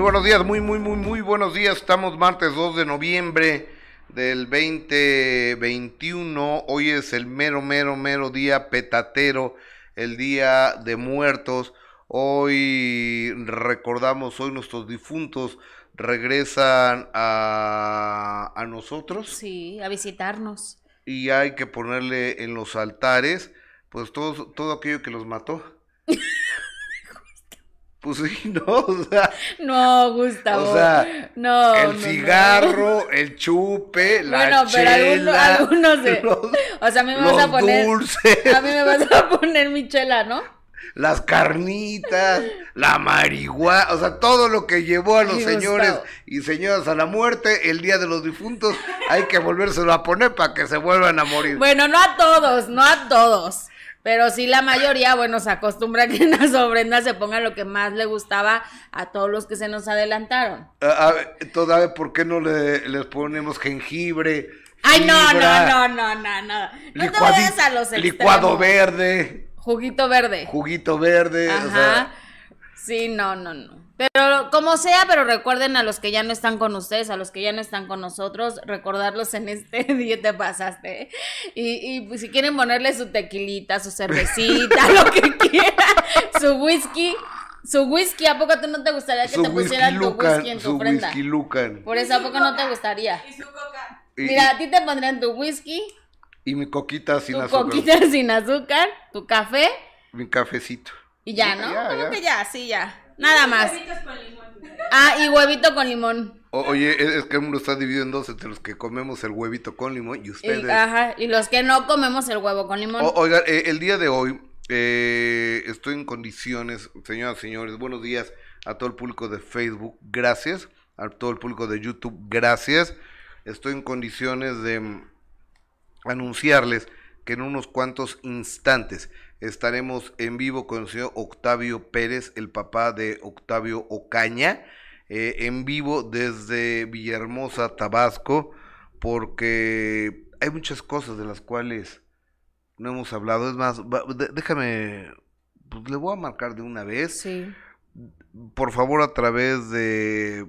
Muy buenos días, muy, muy, muy, muy buenos días. Estamos martes 2 de noviembre del 2021. Hoy es el mero, mero, mero día petatero, el día de muertos. Hoy recordamos, hoy nuestros difuntos regresan a, a nosotros. Sí, a visitarnos. Y hay que ponerle en los altares, pues todo, todo aquello que los mató. Pues sí, no, o sea. No, Gustavo. O sea, no. El cigarro, el chupe, la bueno, pero chela. algunos, de, o sea, a mí me vas a poner. Dulces. A mí me vas a poner mi chela, ¿no? Las carnitas, la marihuana, o sea, todo lo que llevó a los señores y señoras a la muerte el día de los difuntos, hay que volvérselo a poner para que se vuelvan a morir. Bueno, no a todos, no a todos. Pero sí la mayoría, bueno, se acostumbra a que en las ofrendas se ponga lo que más le gustaba a todos los que se nos adelantaron. A, todavía, ¿por qué no le, les ponemos jengibre? Ay, no, no, no, no, no, no. No te vayas a los Licuado verde. Juguito verde. Juguito verde. Ajá. Sí, no, no, no. Pero como sea, pero recuerden a los que ya no están con ustedes, a los que ya no están con nosotros, recordarlos en este día te pasaste. Y, y pues, si quieren ponerle su tequilita, su cervecita, lo que quieran, su whisky. Su whisky, ¿a poco tú no te gustaría que te pusieran tu whisky en tu prenda? Whisky Lucan. Por eso, ¿a poco no te gustaría? Y su coca. Mira, a ti te pondrían tu whisky. Y mi coquita sin azúcar. Tu coquita sin azúcar, tu café. Mi cafecito. Y ya, ¿no? Ya, Creo que ya, sí, ya. Nada más. con limón. Ah, y huevito con limón. oye, es que el mundo está dividido en dos entre los que comemos el huevito con limón y ustedes. ajá, y los que no comemos el huevo con limón. oiga, eh, el día de hoy eh, estoy en condiciones, señoras y señores, buenos días a todo el público de Facebook, gracias. A todo el público de YouTube, gracias. Estoy en condiciones de mm, anunciarles que en unos cuantos instantes estaremos en vivo con el señor Octavio Pérez, el papá de Octavio Ocaña, eh, en vivo desde Villahermosa, Tabasco, porque hay muchas cosas de las cuales no hemos hablado. Es más, déjame, pues le voy a marcar de una vez. Sí. Por favor, a través de,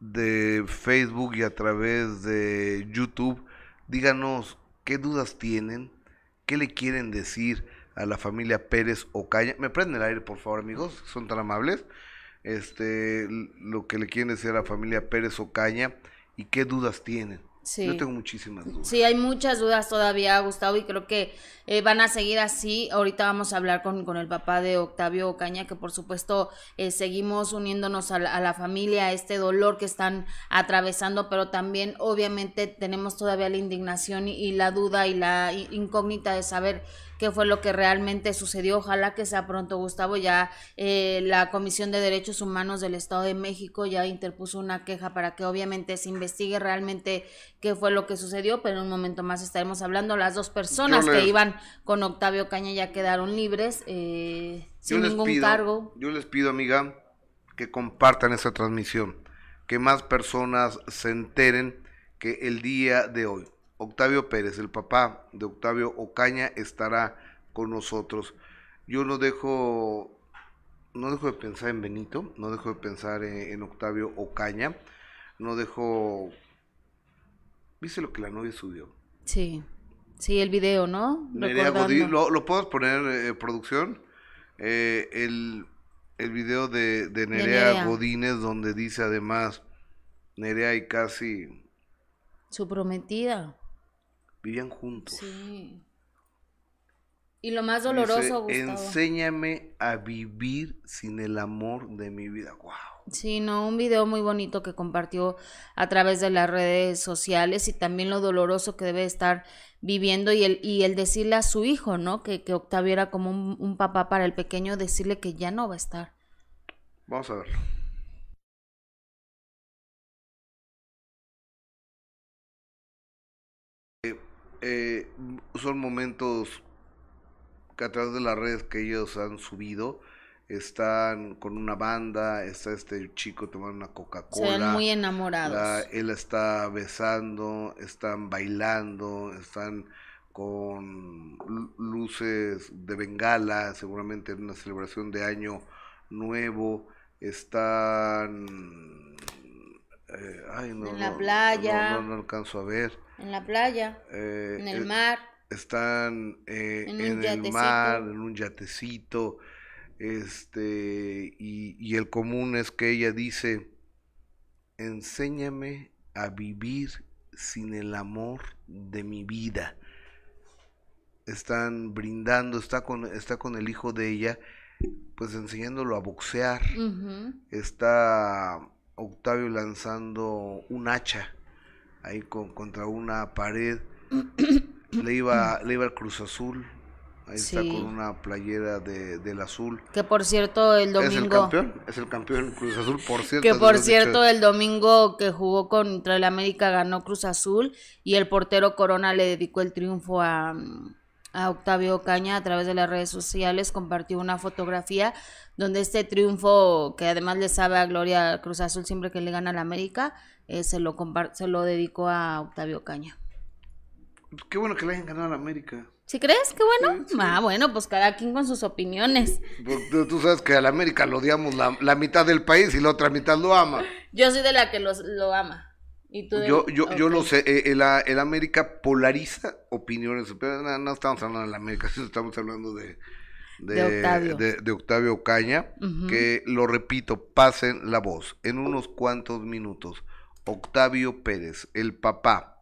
de Facebook y a través de YouTube, díganos qué dudas tienen, qué le quieren decir a la familia Pérez Ocaña. Me prenden el aire, por favor, amigos, son tan amables. Este, lo que le quieren decir a la familia Pérez Ocaña y qué dudas tienen. Yo tengo muchísimas dudas. Sí, hay muchas dudas todavía, Gustavo, y creo que eh, van a seguir así. Ahorita vamos a hablar con, con el papá de Octavio Ocaña, que por supuesto eh, seguimos uniéndonos a la, familia, a este dolor que están atravesando, pero también obviamente tenemos todavía la indignación y la duda y la incógnita de saber qué fue lo que realmente sucedió. Ojalá que sea pronto, Gustavo. Ya eh, la Comisión de Derechos Humanos del Estado de México ya interpuso una queja para que obviamente se investigue realmente qué fue lo que sucedió, pero en un momento más estaremos hablando. Las dos personas que iban con Octavio Caña ya quedaron libres, eh, sin ningún cargo. Yo les pido, amiga, que compartan esta transmisión, que más personas se enteren que el día de hoy Octavio Pérez, el papá de Octavio Ocaña, estará con nosotros. Yo no dejo, no dejo de pensar en Benito, no dejo de pensar en, Octavio Ocaña, no dejo... ¿Viste lo que la novia subió? Sí, sí, el video, ¿no? ¿lo, ¿lo puedes poner, eh, producción? Eh, el, el video de, de Nerea, Godínez, donde dice además, Nerea y casi... Su prometida vivían juntos. Sí. Y lo más doloroso, Gustavo. Enséñame a vivir sin el amor de mi vida. Wow. Sí, no, un video muy bonito que compartió a través de las redes sociales y también lo doloroso que debe estar viviendo y el, y el decirle a su hijo, ¿no? Que, que Octavio era como un, un papá para el pequeño, decirle que ya no va a estar. Vamos a verlo. Eh, son momentos que a través de las redes que ellos han subido, están con una banda, está este chico tomando una Coca-Cola. muy enamorados. él está besando, están bailando, están con luces de bengala, seguramente en una celebración de año nuevo. están... eh, ay, no, En la no, playa. No, no, alcanzo a ver. En la playa, Eh, en el eh, mar. están En el yatecito. mar, en un yatecito, este, y, y el común es que ella dice, enséñame a vivir sin el amor de mi vida. Están brindando, está con, está con el hijo de ella, pues enseñándolo a boxear. Está Octavio lanzando un hacha ahí con- contra una pared. le iba, le iba al Cruz Azul. Ahí está Sí. con una playera de, del azul. Que por cierto, el ¿Es el domingo. campeón? Es el campeón Cruz Azul, por cierto. Que por cierto, dicho. el domingo que jugó contra el América ganó Cruz Azul y el portero Corona le dedicó el triunfo a, a Octavio Ocaña a través de las redes sociales. Compartió una fotografía donde este triunfo, que además le sabe a Gloria Cruz Azul siempre que le gana al América, eh, se, lo se lo dedicó a Octavio. Pues Qué bueno que le hayan ganado a la América. ¿Sí crees? Qué bueno. Ah, bueno, pues cada quien con sus opiniones. Pues, tú- tú sabes que a la América lo odiamos la, la mitad del país y la otra mitad lo ama. Yo soy de la que los, lo ama. ¿Y tú de- Yo, yo, yo lo sé, eh, el, el América polariza opiniones, pero no, no estamos hablando de la América, estamos hablando de, De Octavio. de- de Octavio Ocaña, Ujú. que lo repito, pasen la voz en unos cuantos minutos. Octavio Pérez, el papá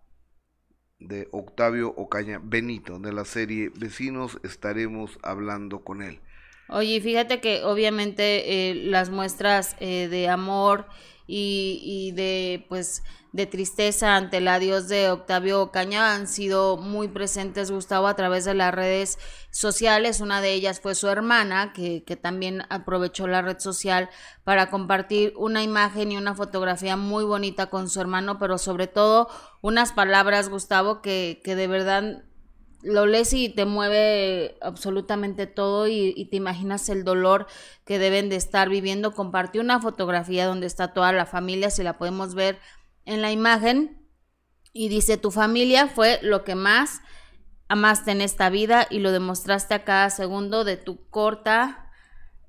de Octavio Ocaña, Benito, de la serie Vecinos, estaremos hablando con él. Oye, fíjate que obviamente eh, las muestras eh, de amor y, y de pues de tristeza ante el adiós de Octavio Ocaña han sido muy presentes, Gustavo, a través de las redes sociales. Una de ellas fue su hermana, que, que también aprovechó la red social para compartir una imagen y una fotografía muy bonita con su hermano, pero sobre todo unas palabras, Gustavo, que, que de verdad lo lees y te mueve absolutamente todo y, te imaginas el dolor que deben de estar viviendo. Compartí una fotografía donde está toda la familia, si la podemos ver en la imagen, y dice, tu familia fue lo que más amaste en esta vida y lo demostraste a cada segundo de tu corta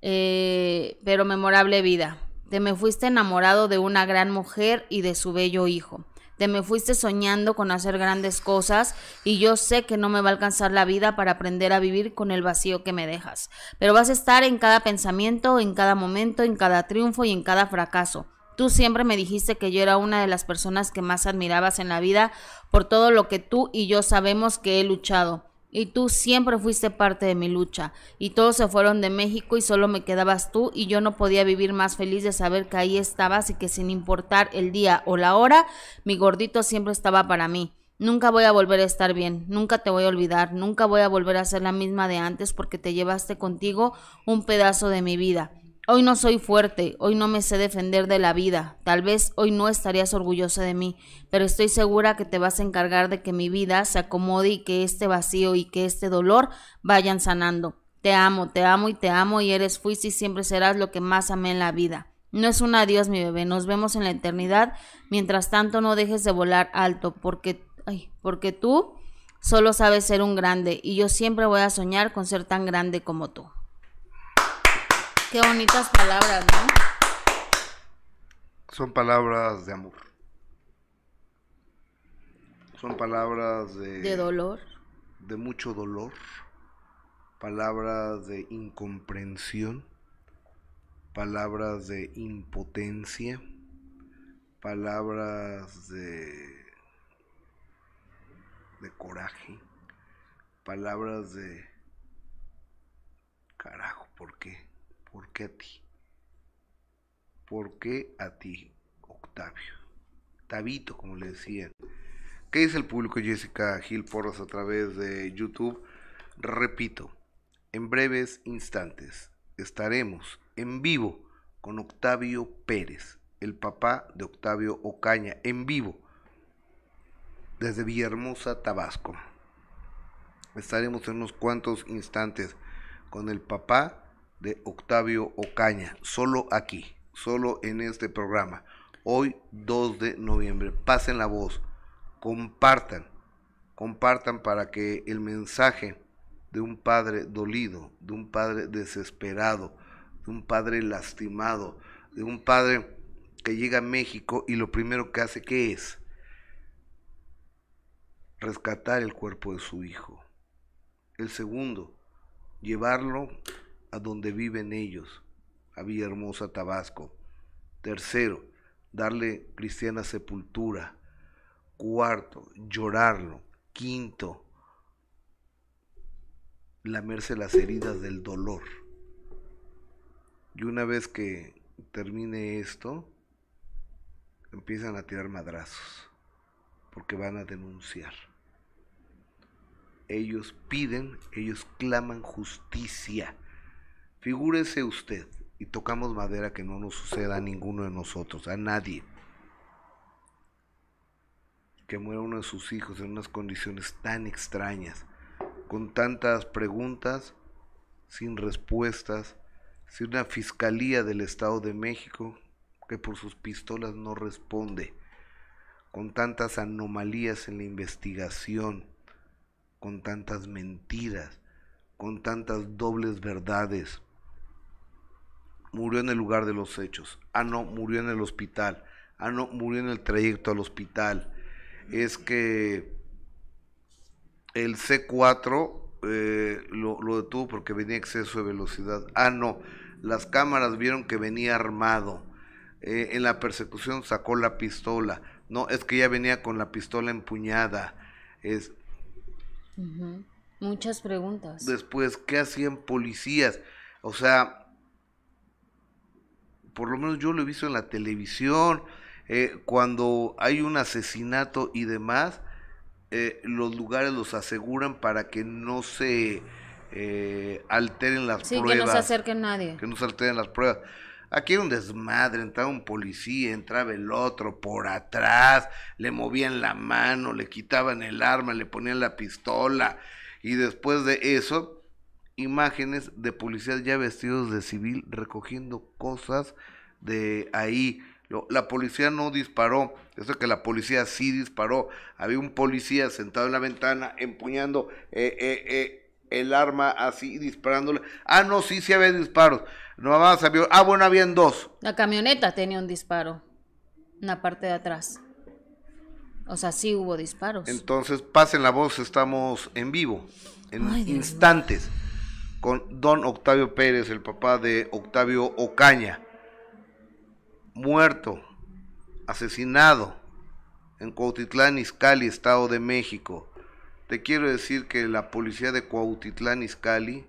eh, pero memorable vida. Te me fuiste enamorado de una gran mujer y de su bello hijo. Te me fuiste soñando con hacer grandes cosas y yo sé que no me va a alcanzar la vida para aprender a vivir con el vacío que me dejas. Pero vas a estar en cada pensamiento, en cada momento, en cada triunfo y en cada fracaso. Tú siempre me dijiste que yo era una de las personas que más admirabas en la vida por todo lo que tú y yo sabemos que he luchado. Y tú siempre fuiste parte de mi lucha. Y todos se fueron de México y solo me quedabas tú y yo no podía vivir más feliz de saber que ahí estabas y que sin importar el día o la hora, mi gordito siempre estaba para mí. Nunca voy a volver a estar bien, nunca te voy a olvidar, nunca voy a volver a ser la misma de antes porque te llevaste contigo un pedazo de mi vida. Hoy no soy fuerte, hoy no me sé defender de la vida, tal vez hoy no estarías orgullosa de mí, pero estoy segura que te vas a encargar de que mi vida se acomode y que este vacío y que este dolor vayan sanando. Te amo, te amo y te amo y eres, fuiste y siempre serás lo que más amé en la vida. No es un adiós, mi bebé, nos vemos en la eternidad. Mientras tanto, no dejes de volar alto, porque, ay, porque tú solo sabes ser un grande y yo siempre voy a soñar con ser tan grande como tú. Qué bonitas palabras, ¿no? Son palabras de amor. Son palabras de, De dolor. de mucho dolor, palabras de incomprensión, palabras de impotencia, palabras de, de coraje, palabras de carajo, ¿por qué? ¿Por qué a ti? ¿Por qué a ti, Octavio? Tabito, como le decían. ¿Qué dice el público Jessica Gil Porras a través de YouTube? Repito, en breves instantes estaremos en vivo con Octavio Pérez, el papá de Octavio Ocaña, en vivo desde Villahermosa, Tabasco. Estaremos en unos cuantos instantes con el papá de Octavio Ocaña, solo aquí, solo en este programa. Hoy 2 de noviembre. Pasen la voz, compartan, compartan para que el mensaje de un padre dolido, de un padre desesperado, de un padre lastimado, de un padre que llega a México y lo primero que hace, ¿qué es? Rescatar el cuerpo de su hijo. El segundo, llevarlo a donde viven ellos, a Villahermosa, Tabasco. Tercero, darle cristiana sepultura. Cuarto, llorarlo. Quinto, lamerse las heridas del dolor. Y una vez que termine esto, empiezan a tirar madrazos, porque van a denunciar. Ellos piden, ellos claman justicia. Figúrese usted, y tocamos madera que no nos suceda a ninguno de nosotros, a nadie, que muera uno de sus hijos en unas condiciones tan extrañas, con tantas preguntas sin respuestas, sin una fiscalía del Estado de México que por sus pistolas no responde, con tantas anomalías en la investigación, con tantas mentiras, con tantas dobles verdades. Murió en el lugar de los hechos. Ah, no, murió en el hospital. Ah, no, murió en el trayecto al hospital. Es que el C4 eh, lo, lo, detuvo porque venía exceso de velocidad. Ah, no, las cámaras vieron que venía armado. Eh, en la persecución sacó la pistola. No, es que ya venía con la pistola empuñada. Es, Muchas preguntas. Después, ¿qué hacían policías? O sea, por lo menos yo lo he visto en la televisión, eh, cuando hay un asesinato y demás, eh, los lugares los aseguran para que no se eh, alteren las sí, pruebas. que no se acerque nadie. Que no se alteren las pruebas. Aquí era un desmadre, entraba un policía, entraba el otro por atrás, le movían la mano, le quitaban el arma, le ponían la pistola y después de eso, imágenes de policías ya vestidos de civil recogiendo cosas de ahí. La policía no disparó, eso que la policía sí disparó. Había un policía sentado en la ventana empuñando eh, eh, eh, el arma así, disparándole. Ah, no, sí, sí había disparos. No más había, ah, bueno, habían dos. La camioneta tenía un disparo en la parte de atrás. O sea, sí hubo disparos. Entonces, pasen la voz, estamos en vivo, en instantes, con don Octavio Pérez, el papá de Octavio Ocaña, muerto, asesinado en Cuautitlán, Izcalli, Estado de México. Te quiero decir que la policía de Cuautitlán, Izcalli,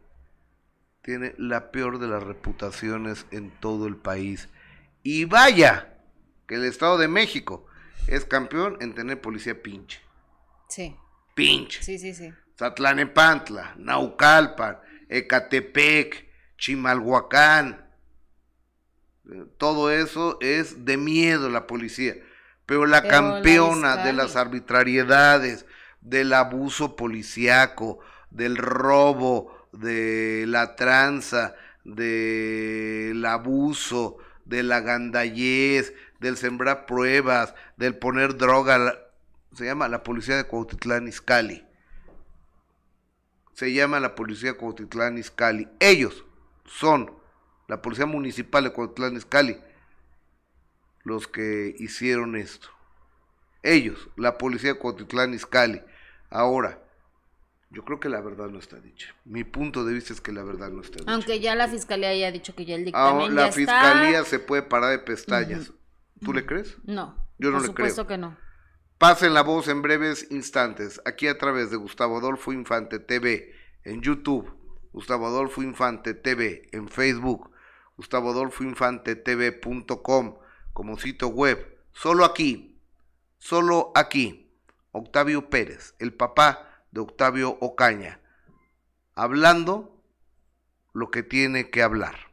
tiene la peor de las reputaciones en todo el país. Y vaya, que el Estado de México es campeón en tener policía pinche. Sí. Pinche. Sí, sí, sí. Zatlanepantla, Naucalpan, Ecatepec, Chimalhuacán. Todo eso es de miedo la policía. Pero la Pero campeona la de las arbitrariedades, del abuso policiaco, del robo, de la tranza, del abuso, de la gandallez, del sembrar pruebas, del poner droga, se llama la policía de Cuautitlán Izcalli. Se llama la policía Cuautitlán Izcalli. Ellos son la policía municipal de Cuautitlán Izcalli los que hicieron esto. Ellos, la policía de Cuautitlán Izcalli. Ahora, yo creo que la verdad no está dicha. Mi punto de vista es que la verdad no está dicha. Aunque ya la fiscalía haya dicho que ya el dictamen Ahora, la fiscalía se puede parar de pestañas. ¿Tú le crees? No. Yo no por le creo. supuesto que no. Pasen la voz en breves instantes, aquí a través de Gustavo Adolfo Infante TV, en YouTube, Gustavo Adolfo Infante TV, en Facebook, Gustavo Adolfo Infante TV.com, como sitio web. Solo aquí, solo aquí, Octavio Pérez, el papá de Octavio Ocaña, hablando lo que tiene que hablar.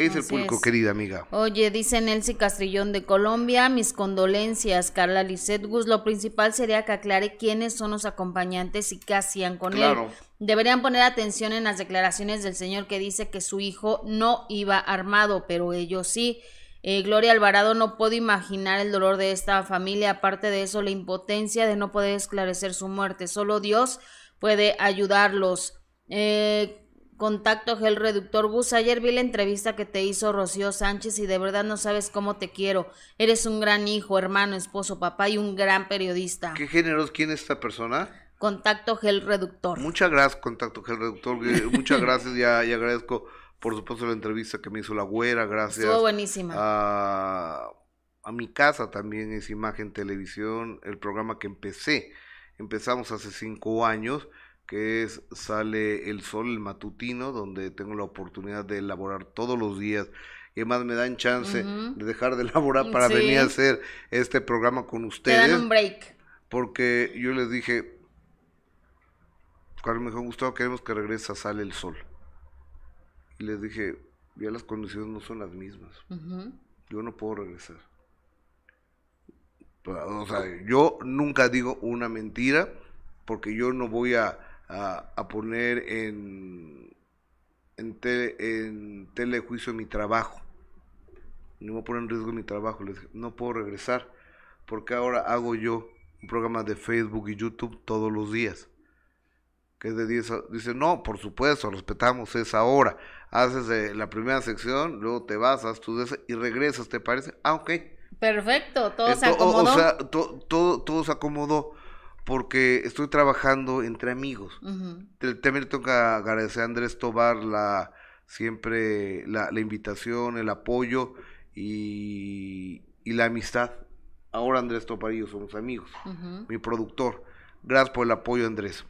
¿Qué dice el público, es. querida amiga? Oye, dice Nelcy Castrillón de Colombia, mis condolencias, Carla Lisset Gus. Lo principal sería que aclare quiénes son los acompañantes y qué hacían con claro. él. Deberían poner atención en las declaraciones del señor que dice que su hijo no iba armado, pero ellos sí. Eh, Gloria Alvarado no puedo imaginar el dolor de esta familia, aparte de eso la impotencia de no poder esclarecer su muerte. Solo Dios puede ayudarlos. Eh, Contacto Gel Reductor Gus. Ayer vi la entrevista que te hizo Rocío Sánchez y de verdad no sabes cómo te quiero. Eres un gran hijo, hermano, esposo, papá y un gran periodista. ¿Qué género quién es esta persona? Contacto Gel Reductor. Muchas gracias, Contacto Gel Reductor. Eh, muchas gracias, ya, ya agradezco por supuesto la entrevista que me hizo la güera, gracias. Estuvo buenísima. A, a mi casa también es Imagen Televisión, el programa que empecé. Empezamos hace cinco años que es Sale el Sol, el matutino, donde tengo la oportunidad de elaborar todos los días. Y además me dan chance de dejar de elaborar para venir a hacer este programa con ustedes. Te dan un break. Porque yo les dije, cuando me dijo Gustavo, queremos que regrese a Sale el Sol. Y les dije, ya las condiciones no son las mismas. Yo no puedo regresar. O sea, yo nunca digo una mentira porque yo no voy a a, poner en, en, en telejuicio mi trabajo. No voy a poner en riesgo mi trabajo. Les no puedo regresar porque ahora hago yo un programa de Facebook y YouTube todos los días. Que es de 10 Dice, no, por supuesto, respetamos esa hora. Haces la primera sección, luego te vas, haces tu y regresas, ¿te parece? Ah, ok. Perfecto, todo se acomodó. O, sea, todo, todo se acomodó porque estoy trabajando entre amigos. También tengo que agradecer a Andrés Tobar la, siempre la, invitación, el apoyo y, la amistad. Ahora Andrés Tobar y yo somos amigos, mi productor. Gracias por el apoyo, Andrés.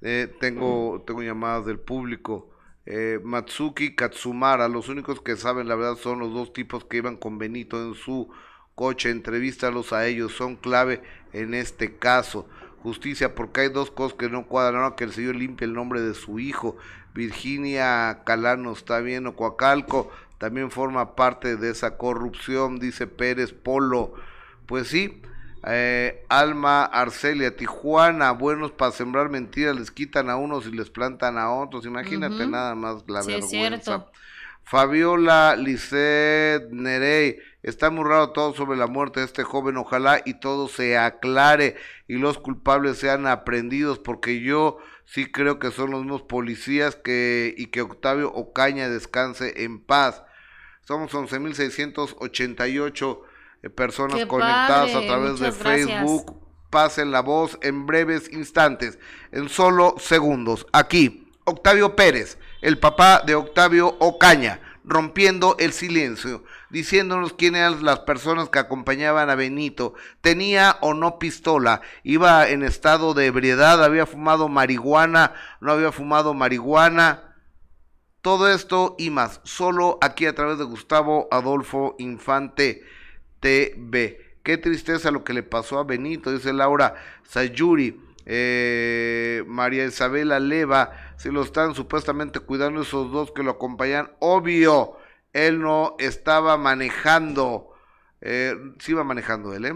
Eh, tengo, tengo llamadas del público. Eh, Matsuki Katsumara, los únicos que saben la verdad son los dos tipos que iban con Benito en su coche, entrevístalos a ellos, son clave en este caso justicia, porque hay dos cosas que no cuadran, que el Señor limpie el nombre de su hijo. Virginia Calano está bien, o Coacalco también forma parte de esa corrupción, dice Pérez Polo. Pues sí, eh, Alma Arcelia, Tijuana, buenos para sembrar mentiras, les quitan a unos y les plantan a otros. Imagínate nada más la vergüenza. Fabiola Lisset Nerey, está muy raro todo sobre la muerte de este joven, ojalá y todo se aclare y los culpables sean aprendidos, porque yo sí creo que son los mismos policías que y que Octavio Ocaña descanse en paz. Somos 11.688 eh, personas conectadas a través de Facebook. Pasen la voz en breves instantes, en solo segundos. Aquí, Octavio Pérez el papá de Octavio Ocaña, rompiendo el silencio, diciéndonos quiénes eran las personas que acompañaban a Benito, tenía o no pistola, iba en estado de ebriedad, había fumado marihuana, no había fumado marihuana, todo esto y más, solo aquí a través de Gustavo Adolfo Infante TV. Qué tristeza lo que le pasó a Benito, dice Laura Sayuri. Eh, María Isabela Leva, si lo están supuestamente cuidando esos dos que lo acompañan, obvio, él no estaba manejando, eh, sí iba manejando él, ¿eh?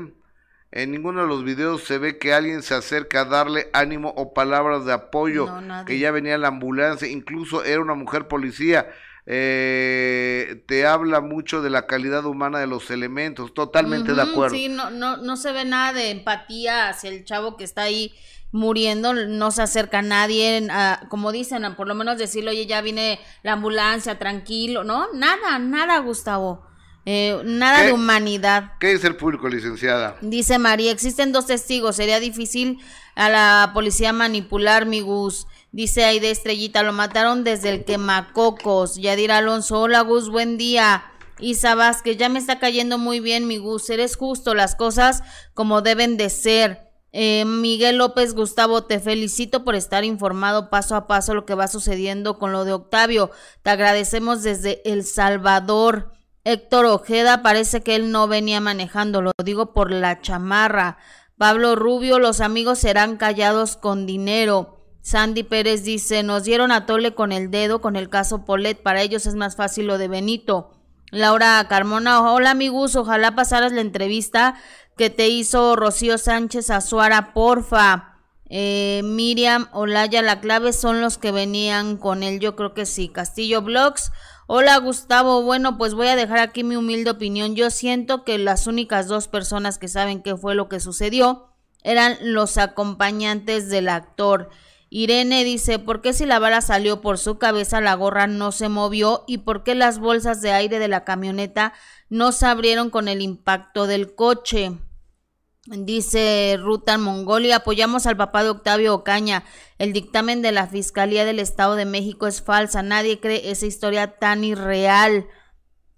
En ninguno de los videos se ve que alguien se acerca a darle ánimo o palabras de apoyo, que ya venía la ambulancia, incluso era una mujer policía. Eh, te habla mucho de la calidad humana de los elementos, totalmente de acuerdo. Sí, no, no, no se ve nada de empatía hacia el chavo que está ahí muriendo, no se acerca nadie, como dicen, por lo menos decirle, oye, ya viene la ambulancia, tranquilo, ¿no? Nada, nada, Gustavo. Eh, nada de humanidad. ¿Qué es el público, licenciada? Dice María, existen dos testigos, sería difícil a la policía manipular mi Gus. Dice ahí de Estrellita, lo mataron desde el quemacocos. Yadir Alonso, hola Gus, buen día. Isa Vázquez, ya me está cayendo muy bien mi Gus, eres justo, las cosas como deben de ser. Eh, Miguel López Gustavo, te felicito por estar informado paso a paso lo que va sucediendo con lo de Octavio. Te agradecemos desde El Salvador. Héctor Ojeda, parece que él no venía manejando, lo digo por la chamarra. Pablo Rubio, los amigos serán callados con dinero. Sandy Pérez dice, nos dieron a tole con el dedo con el caso Polet, para ellos es más fácil lo de Benito. Laura Carmona, hola amigos, ojalá pasaras la entrevista que te hizo Rocío Sánchez Azuara, porfa. Eh, Miriam Olaya, la clave son los que venían con él, yo creo que sí. Castillo Blogs, hola Gustavo, bueno, pues voy a dejar aquí mi humilde opinión. Yo siento que las únicas dos personas que saben qué fue lo que sucedió eran los acompañantes del actor. Irene dice, ¿por qué si la bala salió por su cabeza la gorra no se movió y por qué las bolsas de aire de la camioneta no se abrieron con el impacto del coche? Dice Ruta Mongolia, apoyamos al papá de Octavio Ocaña. El dictamen de la Fiscalía del Estado de México es falsa. Nadie cree esa historia tan irreal.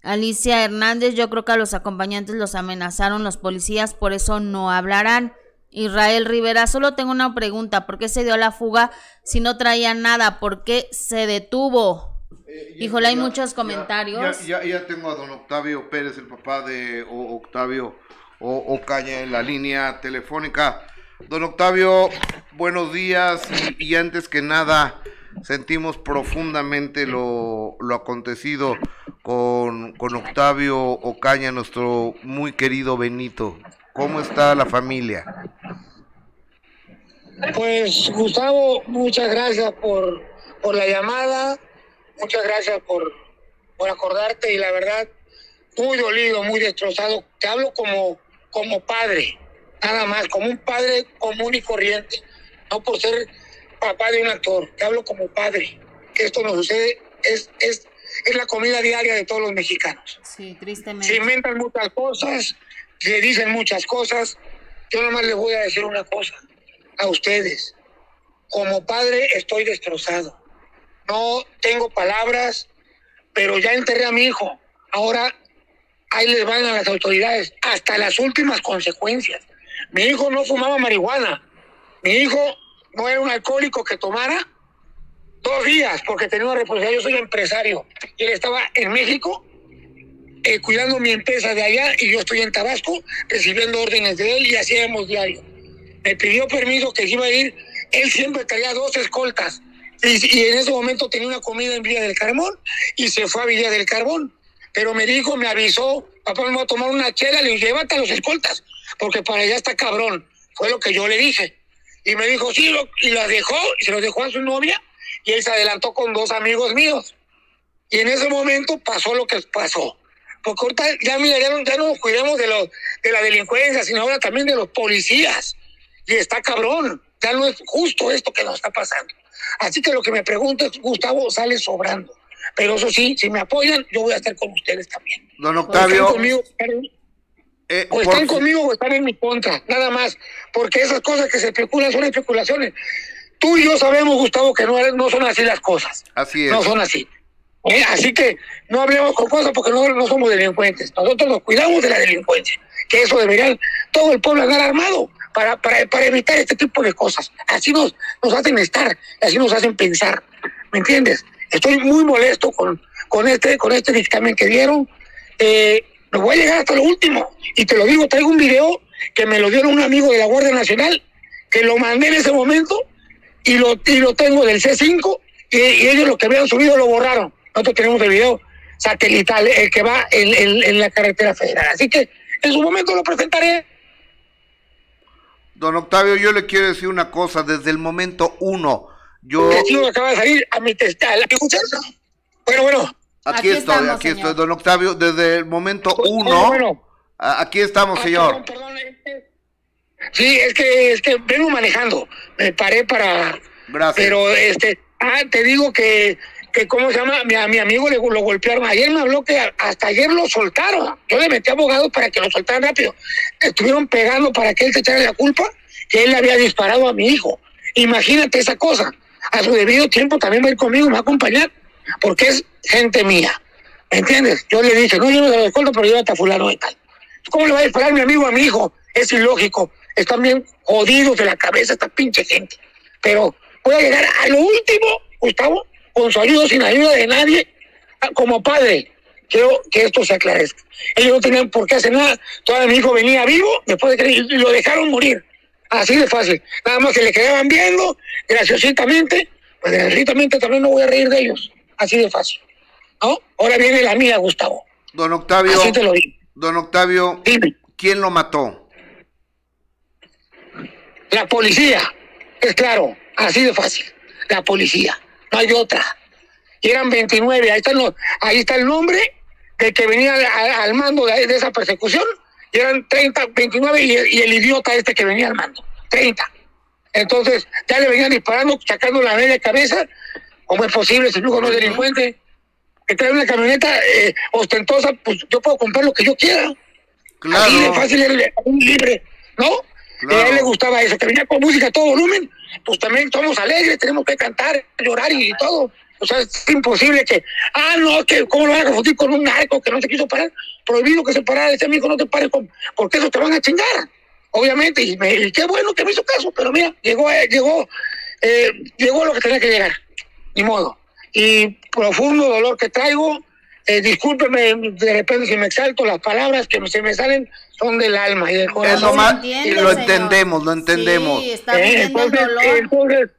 Alicia Hernández, yo creo que a los acompañantes los amenazaron los policías, por eso no hablarán. Israel Rivera, solo tengo una pregunta, ¿por qué se dio la fuga si no traía nada? ¿Por qué se detuvo? Eh, Híjole, hay muchos comentarios. Ya, ya, tengo a don Octavio Pérez, el papá de Octavio Ocaña en la línea telefónica. Don Octavio, buenos días y, antes que nada sentimos profundamente lo, lo acontecido con, con Octavio Ocaña, nuestro muy querido Benito. ¿Cómo está la familia? Pues Gustavo, muchas gracias por, por la llamada, muchas gracias por, por acordarte y la verdad, muy dolido, muy destrozado. Te hablo como, como padre, nada más, como un padre común y corriente, no por ser papá de un actor, te hablo como padre. Que esto nos sucede, es, es, es la comida diaria de todos los mexicanos. Sí, tristemente. Se inventan muchas cosas, se dicen muchas cosas. Yo nada más les voy a decir una cosa a ustedes. Como padre estoy destrozado. No tengo palabras, pero ya enterré a mi hijo. Ahora ahí les van a las autoridades hasta las últimas consecuencias. Mi hijo no fumaba marihuana. Mi hijo no era un alcohólico que tomara dos días porque tenía una responsabilidad. Yo soy empresario y él estaba en México eh, cuidando mi empresa de allá y yo estoy en Tabasco recibiendo órdenes de él y hacíamos diario. Me pidió permiso que iba a ir, él siempre traía dos escoltas y, en ese momento tenía una comida en Villa del Carbón y se fue a Villa del Carbón. Pero me dijo, me avisó, papá me va a tomar una chela, le dije, llévate a los escoltas, porque para allá está cabrón. Fue lo que yo le dije. Y me dijo, sí, y la dejó, y se lo dejó a su novia, y él se adelantó con dos amigos míos. Y en ese momento pasó lo que pasó porque ahorita ya, mira, ya, no, ya no nos cuidamos de, los, de la delincuencia, sino ahora también de los policías. Y está cabrón, ya no es justo esto que nos está pasando. Así que lo que me pregunto es, Gustavo sale sobrando. Pero eso sí, si me apoyan, yo voy a estar con ustedes también. Don Octavio. Eh, o están conmigo o están en mi contra, nada más. Porque esas cosas que se especulan son especulaciones. Tú y yo sabemos, Gustavo, que no, no son así las cosas. Así es. No son así. ¿Eh? Así que no hablemos con cosas porque no, no somos delincuentes. Nosotros nos cuidamos de la delincuencia. Que eso debería todo el pueblo andar armado para, para, para evitar este tipo de cosas. Así nos, nos hacen estar, así nos hacen pensar. ¿Me entiendes? Estoy muy molesto con, con, este, con este dictamen que dieron. Eh, me voy a llegar hasta lo último. Y te lo digo, traigo un video que me lo dieron un amigo de la Guardia Nacional, que lo mandé en ese momento y lo, y lo tengo del C5 y, y ellos lo que habían subido lo borraron. Nosotros tenemos el video satelital, el que va en, la carretera federal. Así que en su momento lo presentaré. Don Octavio, yo le quiero decir una cosa, desde el momento uno, yo... acaba de salir a mi testal. Bueno, bueno. Aquí, estoy, aquí estoy, don Octavio, desde el momento uno. Aquí estamos, ah, señor. Sí, es que, es que vengo manejando. Me paré para... Gracias. Pero, este, ah, te digo que que cómo se llama, mi, mi amigo le, lo golpearon. Ayer me habló que hasta ayer lo soltaron. Yo le metí abogados para que lo soltaran rápido. Estuvieron pegando para que él se echara la culpa que él le había disparado a mi hijo. Imagínate esa cosa. A su debido tiempo también va a ir conmigo, me va a acompañar, porque es gente mía. ¿Me entiendes? Yo le dije, no, yo no se lo pero yo a fulano y tal. ¿Cómo le va a disparar mi amigo a mi hijo? Es ilógico. Están bien jodidos de la cabeza esta pinche gente. Pero voy a llegar a lo último, Gustavo, con su ayuda, sin ayuda de nadie, como padre, quiero que esto se aclarezca. Ellos no tenían por qué hacer nada. Todavía mi hijo venía vivo, después de que lo dejaron morir. Así de fácil. Nada más que le quedaban viendo, graciosamente, pues graciosamente también no voy a reír de ellos. Así de fácil. ¿No? Ahora viene la mía, Gustavo. Don Octavio. Así te lo digo. Don Octavio, ¿quién lo mató? La policía. Es claro, así de fácil. La policía no hay otra. Y eran 29, ahí, están los, ahí está el nombre del que venía al, mando de, esa persecución, y eran 30, 29 y, el idiota este que venía al mando, 30. Entonces, ya le venían disparando, sacando la media cabeza. ¿Cómo es posible si hijo no es delincuente? Que trae una camioneta eh, ostentosa, pues yo puedo comprar lo que yo quiera. Claro. Así de fácil, un libre, ¿no? Claro. Y a él le gustaba eso, que venía con música a todo volumen, pues también somos alegres, tenemos que cantar, llorar y todo. O sea, es imposible que, ah, no, que cómo lo van a confundir con un narco que no se quiso parar. Prohibido que se parara, ese amigo no te pares con, porque eso te van a chingar. Obviamente, y, me- y qué bueno que me hizo caso, pero mira, llegó, eh, llegó, eh, llegó lo que tenía que llegar, ni modo. Y profundo dolor que traigo, eh, discúlpeme de repente si me exalto, las palabras que se me salen son del alma y del corazón. Es lo más, entiende, lo entendemos, lo entendemos. Sí, está Eh, viviendo el entonces, dolor. entonces,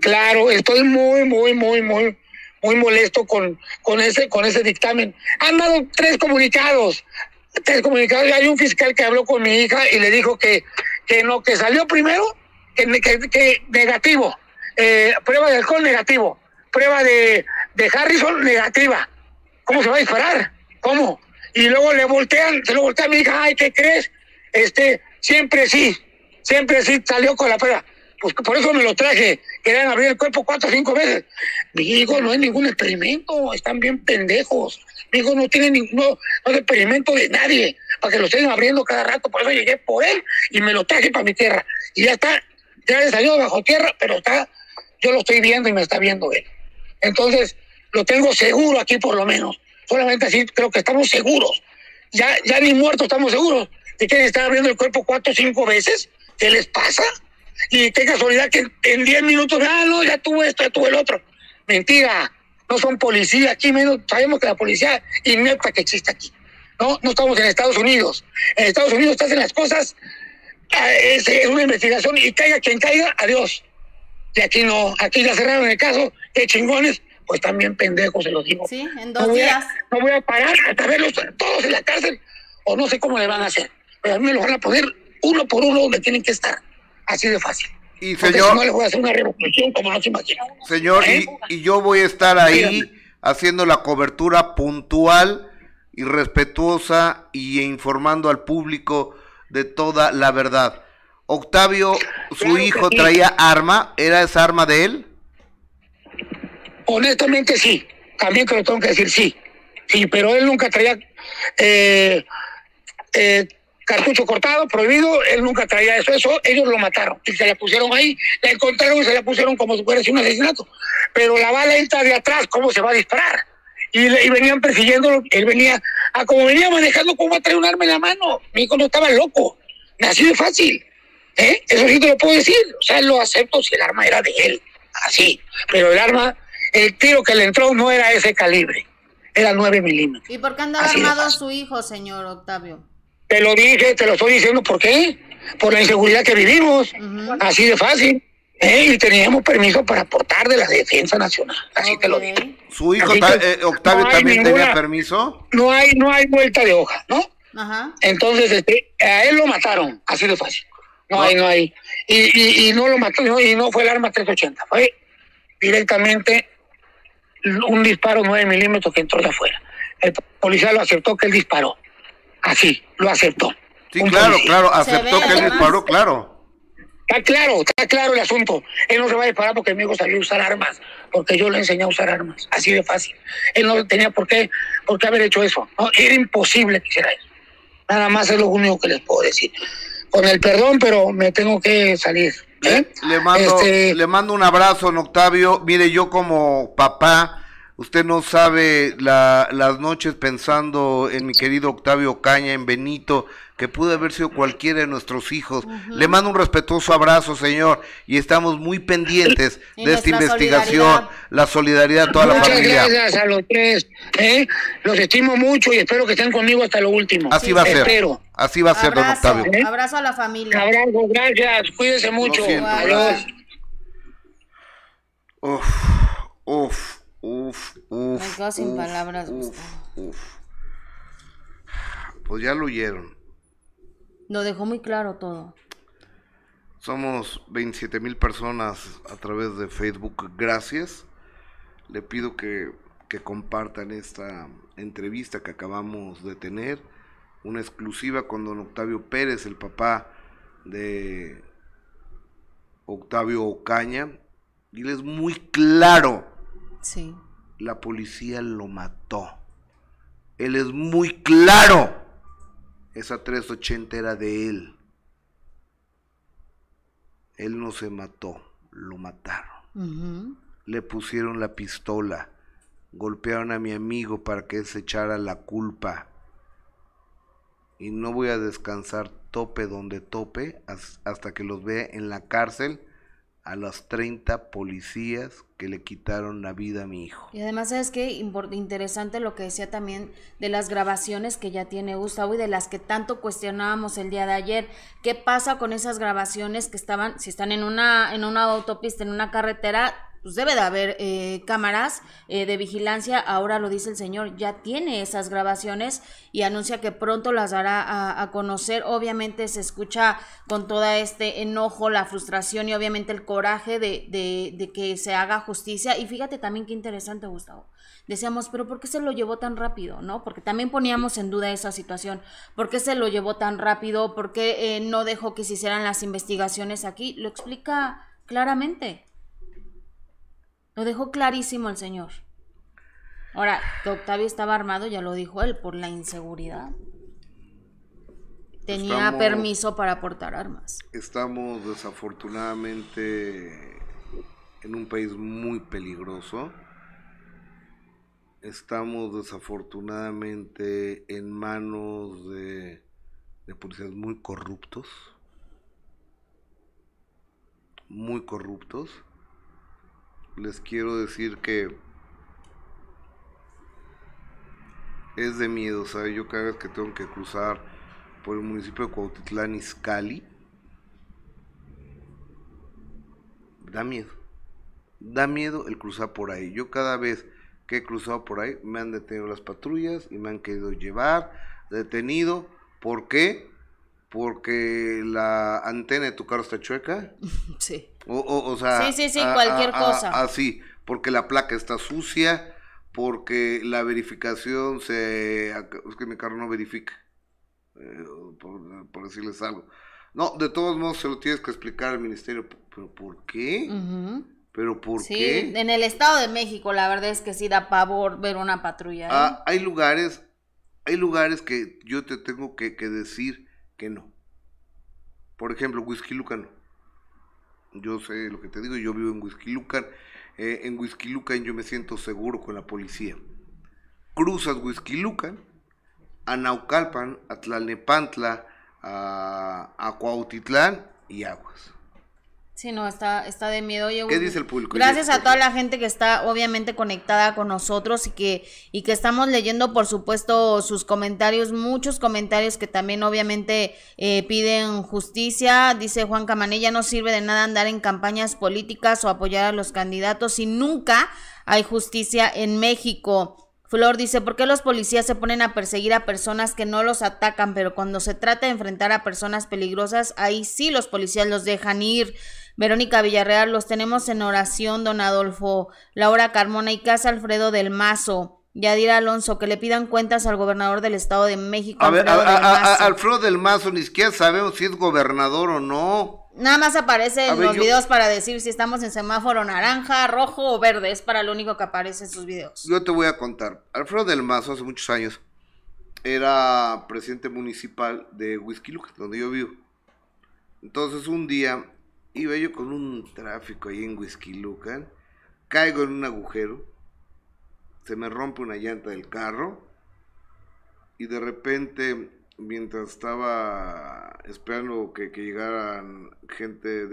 claro, estoy muy, muy, muy, muy, muy molesto con, con ese, con ese dictamen. Han dado tres comunicados, tres comunicados. Hay un fiscal que habló con mi hija y le dijo que, que no, que salió primero, que, que, que negativo, eh, prueba de alcohol negativo, prueba de, de Harrison negativa. ¿Cómo se va a disparar? ¿Cómo? Y luego le voltean, se lo voltea a mi hija, ay, ¿qué crees? Este, siempre sí, siempre sí salió con la prueba. Pues por eso me lo traje. Querían abrir el cuerpo cuatro o cinco veces. Mi hijo no es ningún experimento, están bien pendejos. Mi hijo no tiene ningún experimento de nadie, para que lo estén abriendo cada rato. Por eso llegué por él y me lo traje para mi tierra. Y ya está, ya le salió bajo tierra, pero está, yo lo estoy viendo y me está viendo él. Entonces, lo tengo seguro aquí por lo menos. Solamente así creo que estamos seguros. Ya, ya ni muertos estamos seguros. ¿De que están abriendo el cuerpo cuatro o cinco veces? ¿Qué les pasa? Y qué casualidad que en 10 minutos, ah, no, ya tuvo esto, ya tuvo el otro. Mentira, no son policías, aquí menos sabemos que la policía inepta que existe aquí. No, no estamos en Estados Unidos. En Estados Unidos te hacen las cosas, ah, es, es una investigación y caiga quien caiga, adiós. Y aquí no, aquí ya cerraron el caso, qué chingones, pues también pendejos, se los digo. Sí, en No dos voy, días. a, no voy a parar hasta verlos todos en la cárcel, o no sé cómo le van a hacer. Pero a mí me los van a poner uno por uno donde tienen que estar. Así de fácil. Y Porque señor, si no les voy a hacer una revolución como no se imaginan. Señor, y, ¿Eh? y yo voy a estar ahí Dígame. haciendo la cobertura puntual y respetuosa y informando al público de toda la verdad. Octavio, su Claro hijo sí. traía arma, ¿era esa arma de él? Honestamente sí, también te lo tengo que decir sí. Sí, pero él nunca traía eh, eh, cartucho cortado, prohibido, él nunca traía eso, eso ellos lo mataron y se la pusieron ahí, la encontraron y se la pusieron como si fuera un asesinato. Pero la bala entra de atrás, ¿cómo se va a disparar? Y, venían persiguiéndolo, él venía, a como venía manejando, ¿cómo va a traer un arma en la mano? Mi hijo no estaba loco, así de fácil. ¿eh? Eso sí te lo puedo decir, o sea, lo acepto si el arma era de él, así, pero el arma, el tiro que le entró no era ese calibre, era 9 milímetros. ¿Y por qué andaba Así armado su hijo, señor Octavio? Te lo dije, te lo estoy diciendo, ¿por qué? Por la inseguridad que vivimos, así de fácil. ¿eh? Y teníamos permiso para aportar de la defensa nacional, así te lo digo. ¿Su hijo, Así ta- que eh, Octavio, no también ninguna- tenía permiso? No hay, no hay vuelta de hoja, ¿no? Ajá. Entonces, este, a él lo mataron, así de fácil. No, No. hay, no hay. Y, y, y no lo mató, y no fue el arma 380, fue directamente un disparo 9 milímetros que entró de afuera. El policía lo aceptó que él disparó. Así, lo aceptó. Sí, Un claro, policía. claro, aceptó que él disparó, claro. Está claro, está claro el asunto. Él no se va a disparar porque mi hijo salió a usar armas, porque yo le enseñé a usar armas, así de fácil. Él no tenía por qué, por qué haber hecho eso. ¿no? Era imposible que hiciera eso. Nada más es lo único que les puedo decir. Con el perdón, pero me tengo que salir. ¿eh? Le mando, Este, le mando un abrazo, don Octavio. Mire, yo como papá, usted no sabe la- las noches pensando en mi querido Octavio Caña, en Benito, que pudo haber sido cualquiera de nuestros hijos. Le mando un respetuoso abrazo, señor, y estamos muy pendientes Y de esta investigación, solidaridad. la solidaridad de toda la Muchas familia. gracias a los tres. ¿eh? Los estimo mucho y espero que estén conmigo hasta lo último. Así va a ser. Espero. Así va a ser, don Octavio. ¿Eh? abrazo a la familia. Abrazo, gracias. Cuídense mucho. siento, Adiós. Uf, uf, uf, uf. Me quedo sin uf, palabras, uf, Gustavo. uf. Pues ya lo oyeron. Lo dejó muy claro todo. Somos 27 mil personas a través de Facebook. Gracias. Le pido que, que compartan esta entrevista que acabamos de tener. Una exclusiva con don Octavio Pérez, el papá de Octavio Ocaña, y él es muy claro. Sí. La policía lo mató. Él es muy claro. Esa 380 era de él. Él no se mató, lo mataron. Le pusieron la pistola, golpearon a mi amigo para que él se echara la culpa. Y no voy a descansar tope donde tope hasta que los vea en la cárcel a los 30 policías que le quitaron la vida a mi hijo. Y además es que interesante lo que decía también de las grabaciones que ya tiene Gustavo y de las que tanto cuestionábamos el día de ayer. ¿Qué pasa con esas grabaciones que estaban, si están en una, en una autopista, en una carretera, pues debe de haber eh, cámaras eh, de vigilancia, ahora lo dice el señor, ya tiene esas grabaciones y anuncia que pronto las dará a, conocer. Obviamente se escucha con todo este enojo, la frustración y obviamente el coraje de, de, de que se haga justicia. Y fíjate también qué interesante, Gustavo. Decíamos, pero ¿por qué se lo llevó tan rápido? ¿No? Porque también poníamos en duda esa situación. ¿Por qué se lo llevó tan rápido? ¿Por qué eh, no dejó que se hicieran las investigaciones aquí? Lo explica claramente. Lo dejó clarísimo el señor. Ahora, que Octavio estaba armado, ya lo dijo él, por la inseguridad. Tenía permiso para portar armas. Estamos desafortunadamente en un país muy peligroso. Estamos desafortunadamente en manos de, de policías muy corruptos. Muy corruptos les quiero decir que es de miedo, sea, yo cada vez que tengo que cruzar por el municipio de Cuautitlán Izcalli, da miedo. Da miedo el cruzar por ahí. Yo cada vez que he cruzado por ahí me han detenido las patrullas y me han querido llevar, detenido. ¿Por qué? Porque la antena de tu carro está chueca. Sí. O, sea, sí, sí, sí, cualquier cosa. Así, porque la placa está sucia, porque la verificación se... Es que mi carro no verifica, eh, por, decirles algo. No, de todos modos se lo tienes que explicar al ministerio, pero ¿por qué? ¿Pero por sí, qué? en el Estado de México la verdad es que sí da pavor ver una patrulla. ¿eh? Ah, hay lugares, hay lugares que yo te tengo que, que decir que no. Por ejemplo, Whisky Lucan yo sé lo que te digo, yo vivo en Whisky Lucan. Eh, en Whisky Lucan yo me siento seguro con la policía. Cruzas Whisky Lucan, a Naucalpan, a Tlalnepantla, a Cuautitlán y Aguas. Sí, no, está, está de miedo. ¿Qué dice el público? Gracias a toda la gente que está obviamente conectada con nosotros y que, y que estamos leyendo, por supuesto, sus comentarios, muchos comentarios que también obviamente eh, piden justicia. Dice Juan Camanella, no sirve de nada andar en campañas políticas o apoyar a los candidatos si nunca hay justicia en México. Flor dice, ¿por qué los policías se ponen a perseguir a personas que no los atacan, pero cuando se trata de enfrentar a personas peligrosas, ahí sí los policías los dejan ir? Verónica Villarreal, los tenemos en oración, don Adolfo, Laura Carmona y Casa Alfredo del Mazo. Yadira Alonso, que le pidan cuentas al gobernador del Estado de México. A ver, Alfredo, del Mazo. Alfredo del Mazo, ni siquiera sabemos si es gobernador o no. Nada más aparece en los videos para decir si estamos en semáforo naranja, rojo o verde. Es para lo único que aparece en sus videos. Yo te voy a contar. Alfredo del Mazo, hace muchos años, era presidente municipal de Lucas, donde yo vivo. Entonces un día iba yo con un tráfico ahí en Whisky Lucan, caigo en un agujero, se me rompe una llanta del carro y de repente mientras estaba esperando que, llegaran gente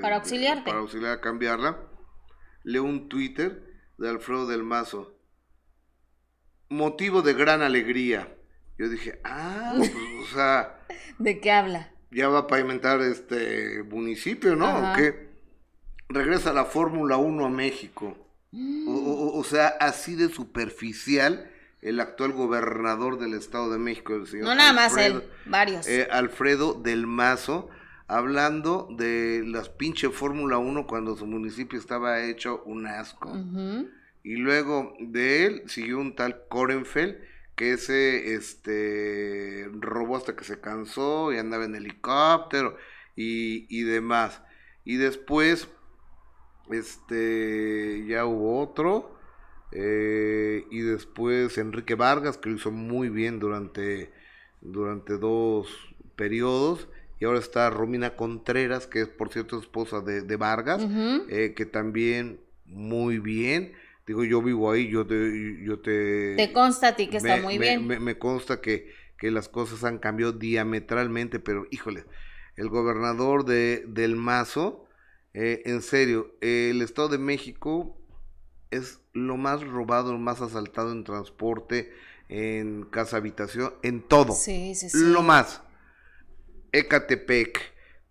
para auxiliarte. para auxiliar a cambiarla, leo un Twitter de Alfredo del Mazo. Motivo de gran alegría. Yo dije, ah, pues, o sea... ¿De qué habla? Ya va a pavimentar este municipio, ¿no? ¿O qué? Regresa la Fórmula 1 a México. Mm. o, sea, así de superficial el actual gobernador del Estado de México, el señor. No nada más él, varios. Eh, Alfredo del Mazo, hablando de las pinche Fórmula 1 cuando su municipio estaba hecho un asco. Y luego de él siguió un tal Korenfeld, que ese este, robó hasta que se cansó y andaba en helicóptero y, y demás. Y después, este, ya hubo otro. eh, y después Enrique Vargas, que lo hizo muy bien durante, durante dos periodos. Y ahora está Romina Contreras, que es por cierto esposa de, de Vargas, eh, que también muy bien. Digo, yo vivo ahí, yo te... Yo te, Te consta a ti que está muy me- bien. Me, me consta que, que las cosas han cambiado diametralmente, pero híjole, el gobernador de, del Mazo, eh, en serio, el Estado de México es lo más robado, lo más asaltado en transporte, en casa habitación, en todo. Sí, sí, sí. Lo más. Ecatepec,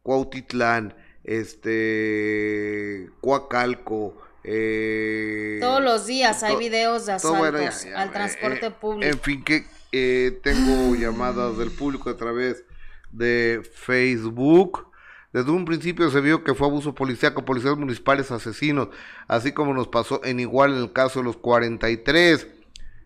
Cuautitlán, este, Coacalco, eh, Todos los días hay videos de todo, bueno, ya, asaltos ya, al eh, transporte eh, público. En fin, que eh, tengo llamadas del público a través de Facebook. Desde un principio se vio que fue abuso policíaco, policías municipales asesinos, así como nos pasó en igual en el caso de los 43.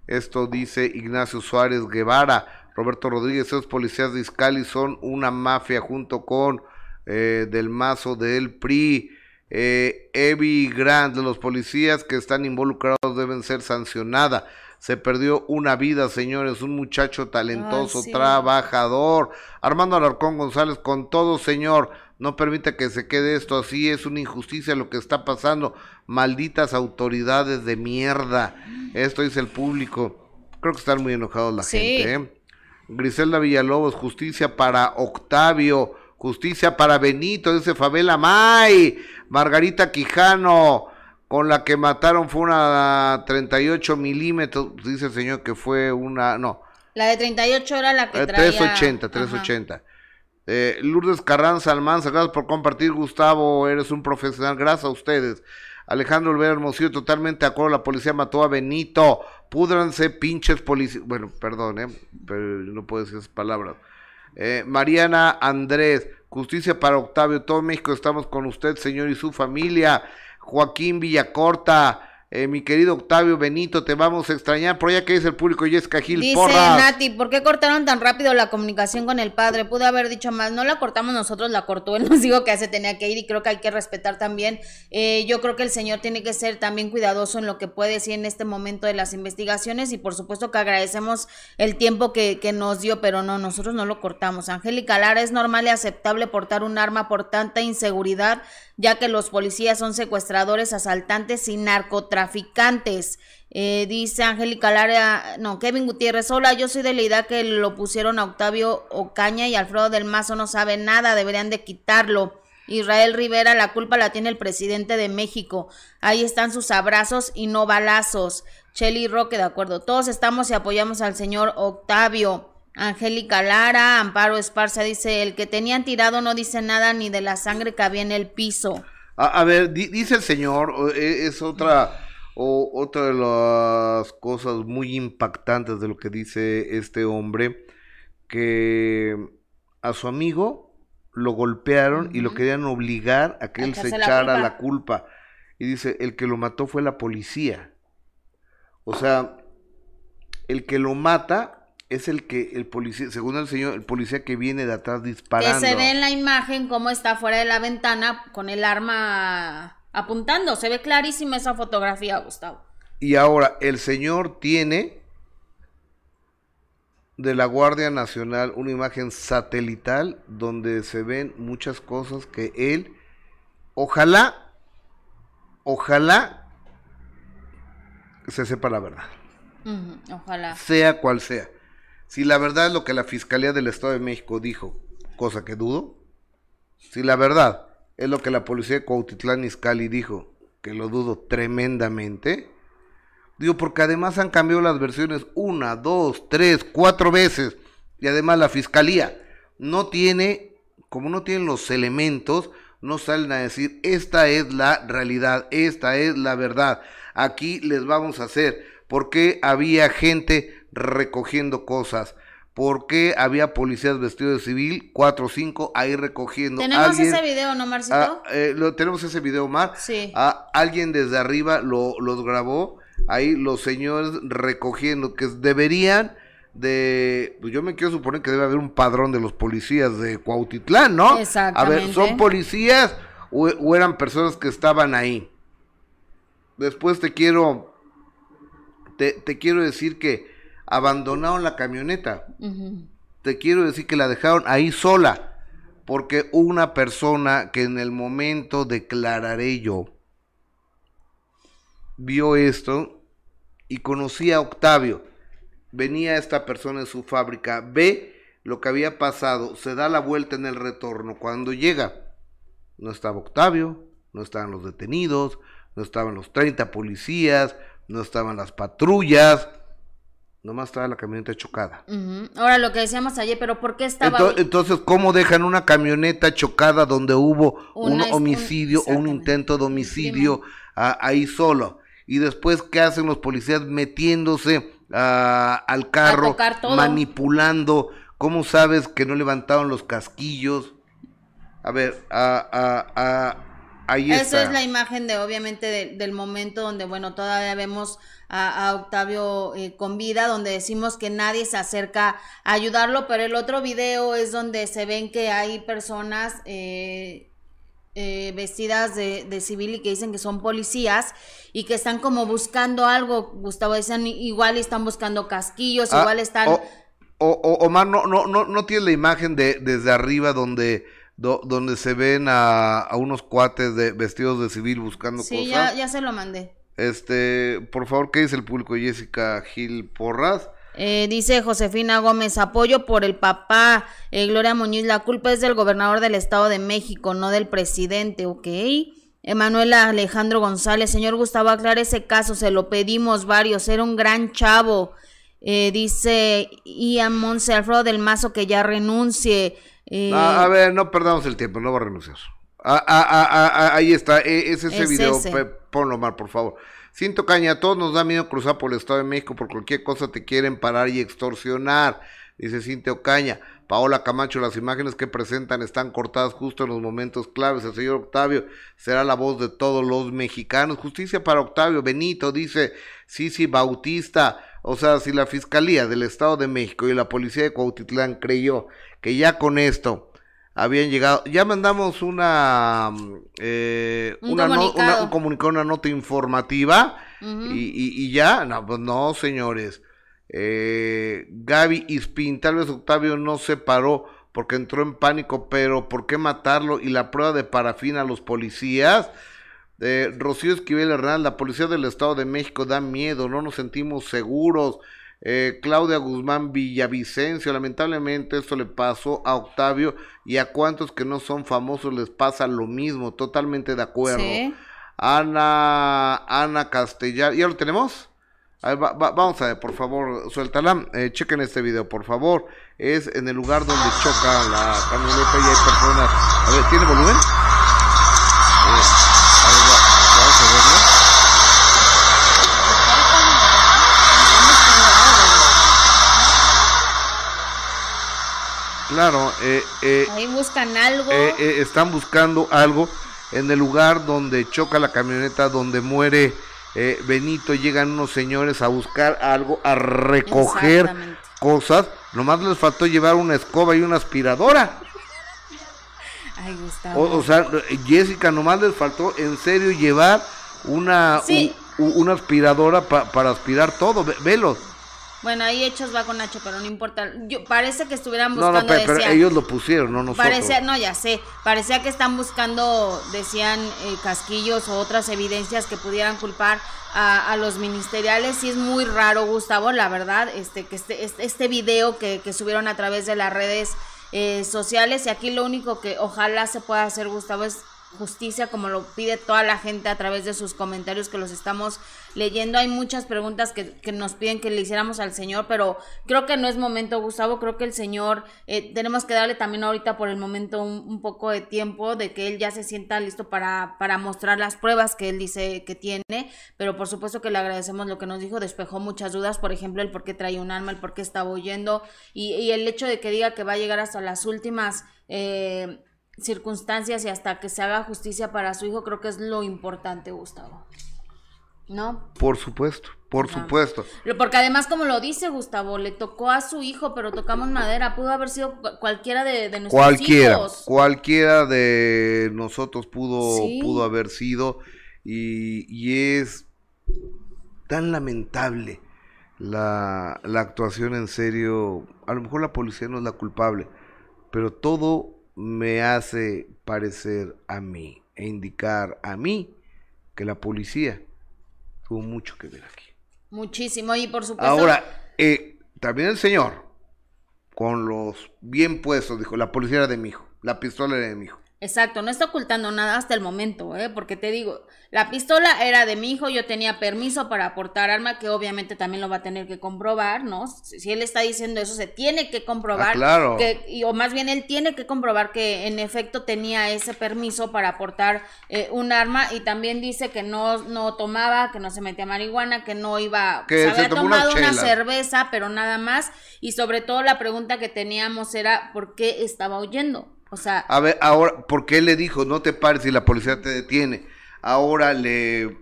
Esto dice Ignacio Suárez Guevara, Roberto Rodríguez, esos policías de Iscali son una mafia junto con del mazo del PRI. Eh, Evi Grant, los policías que están involucrados deben ser sancionada. Se perdió una vida, señores, un muchacho talentoso, sí. trabajador. Armando Alarcón González, con todo, señor, no permite que se quede esto así, es una injusticia lo que está pasando. Malditas autoridades de mierda. Esto dice el público. Creo que están muy enojados la Sí. gente, ¿eh? Griselda Villalobos, justicia para Octavio, justicia para Benito, dice Fabela May, Margarita Quijano, con la que mataron fue una 38 milímetros, dice el señor que fue una, no, La de 38 era la que eh, traía... 380, Ajá. 380. Eh, Lourdes Carranza Almanza, gracias por compartir, Gustavo, eres un profesional, gracias a ustedes. Alejandro Olvera Hermosillo, totalmente de acuerdo, la policía mató a Benito, púdranse pinches policías, bueno, perdón, eh, pero no puedo decir esas palabras. Eh, Mariana Andrés, justicia para Octavio, todo México estamos con usted, señor, y su familia. Joaquín Villacorta, eh, mi querido Octavio Benito, te vamos a extrañar. Por allá que dice el público, Jessica Gil Dice Porras. Nati, ¿por qué cortaron tan rápido la comunicación con el padre? Pude haber dicho más, no la cortamos nosotros, la cortó él, nos dijo que se tenía que ir y creo que hay que respetar también. Eh, yo creo que el señor tiene que ser también cuidadoso en lo que puede decir en este momento de las investigaciones y por supuesto que agradecemos el tiempo que, que nos dio, pero no, nosotros no lo cortamos. Angélica Lara, es normal y aceptable portar un arma por tanta inseguridad, ya que los policías son secuestradores, asaltantes y narcotraficantes. Eh, dice Angélica Lara, no, Kevin Gutiérrez, hola, yo soy de la idea que lo pusieron a Octavio Ocaña y Alfredo del Mazo no sabe nada, deberían de quitarlo. Israel Rivera, la culpa la tiene el presidente de México. Ahí están sus abrazos y no balazos. Chelly Roque, de acuerdo. Todos estamos y apoyamos al señor Octavio. Angélica Lara, Amparo Esparza dice, el que tenían tirado no dice nada ni de la sangre que había en el piso. A, ver, di- dice el señor, e- es otra, o, otra de las cosas muy impactantes de lo que dice este hombre, que a su amigo lo golpearon y lo querían obligar a que él se echarse la echara culpa. la culpa. Y dice, el que lo mató fue la policía. O sea, el que lo mata es el que, el policía, según el señor, el policía que viene de atrás disparando. Que se ve en la imagen cómo está fuera de la ventana con el arma apuntando. Se ve clarísima esa fotografía, Gustavo. Y ahora el señor tiene de la Guardia Nacional una imagen satelital donde se ven muchas cosas que él, ojalá, ojalá se sepa la verdad, ojalá. sea cual sea. Si la verdad es lo que la Fiscalía del Estado de México dijo, cosa que dudo, si la verdad es lo que la policía de Cuautitlán Izcalli dijo, que lo dudo tremendamente, digo, porque además han cambiado las versiones una, dos, tres, cuatro veces, y además la Fiscalía no tiene, como no tienen los elementos, no salen a decir, esta es la realidad, esta es la verdad, aquí les vamos a hacer, porque había gente recogiendo cosas, ¿Por qué había policías vestidos de civil, cuatro o cinco, ahí recogiendo? ¿Tenemos Alguien- ese video, no, Marcito? Ah, eh, lo, tenemos ese video, Omar. Sí. Ah, alguien desde arriba lo, los grabó. Ahí los señores recogiendo, que deberían de... Pues yo me quiero suponer que debe haber un padrón de los policías de Cuautitlán, ¿no? A ver, Exactamente. ¿son policías o, eran personas que estaban ahí. Después te quiero, te, quiero decir que abandonaron la camioneta. Te quiero decir que la dejaron ahí sola, porque una persona que en el momento declararé yo, vio esto y conocía a Octavio. Venía esta persona en su fábrica, ve lo que había pasado, se da la vuelta en el retorno. Cuando llega, no estaba Octavio, no estaban los detenidos, no estaban los 30 policías, no estaban las patrullas, nomás estaba la camioneta chocada. Ahora lo que decíamos ayer, pero ¿por qué estaba... Entonces, ¿cómo dejan una camioneta chocada donde hubo un homicidio o un intento de homicidio ahí solo? Y después, ¿qué hacen los policías metiéndose al carro, manipulando? ¿Cómo sabes que no levantaron los casquillos? A ver, a, ahí está. Esa es la imagen de, obviamente, del momento donde, bueno, todavía vemos a, Octavio eh, con vida, donde decimos que nadie se acerca a ayudarlo, pero el otro video es donde se ven que hay personas eh, eh, vestidas de, civil y que dicen que son policías y que están como buscando algo, Gustavo, dicen igual están buscando casquillos, ah, igual están... O, Omar, no, no, no, no tienes la imagen de desde arriba donde donde se ven a, unos cuates de vestidos de civil buscando cosas. Sí, ya, ya se lo mandé. Este, por favor, ¿qué dice el público? Jessica Gil Porras. Eh, dice Josefina Gómez, apoyo por el papá. Eh, Gloria Muñiz, la culpa es del gobernador del Estado de México, no del presidente, ¿ok? Emanuela Alejandro González, señor Gustavo, aclare ese caso, se lo pedimos varios, era un gran chavo. Eh, dice Ian Monse Alfredo del Mazo que ya renuncie. Eh, a, ver, no perdamos el tiempo, no va a renunciar. Ah, ah, ah, ahí está, e, es ese video, ponlo mal, por favor. Cinto Caña, a todos nos da miedo cruzar por el Estado de México, por cualquier cosa te quieren parar y extorsionar, dice Cinto Caña. Paola Camacho, las imágenes que presentan están cortadas justo en los momentos claves. El señor Octavio será la voz de todos los mexicanos. Justicia para Octavio. Benito dice, sí, Bautista. O sea, si la Fiscalía del Estado de México y la Policía de Cuautitlán creyó que ya con esto habían llegado, ya mandamos una, eh, un, una, comunicado. una, un, una nota informativa y, y, ya, no, pues no, señores. Eh, Gaby Ispin, tal vez Octavio no se paró porque entró en pánico, pero ¿por qué matarlo? Y la prueba de parafina a los policías. Eh, Rocío Esquivel Hernández, la policía del Estado de México da miedo, no nos sentimos seguros. Eh, Claudia Guzmán Villavicencio, lamentablemente esto le pasó a Octavio y a cuantos que no son famosos les pasa lo mismo, totalmente de acuerdo. Ana, Ana Castellar, ¿ya lo tenemos? vamos a ver, por favor, suéltala, eh, chequen este video, por favor. Es en el lugar donde choca la camioneta y hay personas. A ver, ¿tiene volumen? Claro, eh, eh, ahí buscan algo. Eh, eh, están buscando algo en el lugar donde choca la camioneta, donde muere Benito. Llegan unos señores a buscar algo, a recoger cosas. Nomás les faltó llevar una escoba y una aspiradora. Ay, Gustavo. O, sea, Jessica, nomás les faltó en serio llevar una, una aspiradora para aspirar todo. Velos. Bueno, ahí hechos va con Nacho, pero no importa. Yo, parece que estuvieran buscando. No, no, pero, ellos lo pusieron, no nosotros. Parecía, no, ya sé. Parecía que están buscando, decían, eh, casquillos o otras evidencias que pudieran culpar a, los ministeriales. Y es muy raro, Gustavo, la verdad, este, que este, este, este video que, que subieron a través de las redes eh, sociales. Y aquí lo único que ojalá se pueda hacer, Gustavo, es justicia como lo pide toda la gente a través de sus comentarios que los estamos leyendo. Hay muchas preguntas que, que nos piden que le hiciéramos al Señor, pero creo que no es momento, Gustavo. Creo que el Señor, eh, tenemos que darle también ahorita por el momento un, poco de tiempo de que Él ya se sienta listo para, para mostrar las pruebas que Él dice que tiene, pero por supuesto que le agradecemos lo que nos dijo, despejó muchas dudas, por ejemplo, el por qué traía un alma, el por qué estaba huyendo y, y el hecho de que diga que va a llegar hasta las últimas... Eh, circunstancias y hasta que se haga justicia para su hijo, creo que es lo importante, Gustavo. No. Por supuesto, por supuesto. Porque además, como lo dice Gustavo, le tocó a su hijo, pero tocamos madera. Pudo haber sido cu- cualquiera de, de nuestros Cualquiera, hijos. cualquiera de nosotros pudo, Sí. pudo haber sido y, y es tan lamentable la, la actuación en serio. A lo mejor la policía no es la culpable, pero todo me hace parecer a mí e indicar a mí que la policía tuvo mucho que ver aquí. Muchísimo. Y por supuesto. Ahora, eh, también el señor, con los bien puestos, dijo, la policía era de mi hijo, la pistola era de mi hijo. Exacto, no está ocultando nada hasta el momento, ¿eh? Porque te digo, la pistola era de mi hijo, yo tenía permiso para aportar arma, que obviamente también lo va a tener que comprobar, ¿no? Si, él está diciendo eso, se tiene que comprobar. Ah, claro. Que, y- o más bien él tiene que comprobar que en efecto tenía ese permiso para aportar eh, un arma y también dice que no, no tomaba, que no se metía marihuana, que no iba... Que se había tomado una chelas. cerveza, pero nada más. Y sobre todo la pregunta que teníamos era, ¿por qué estaba huyendo? O sea... A ver, ahora, ¿por qué le dijo no te pares y la policía te detiene? Ahora le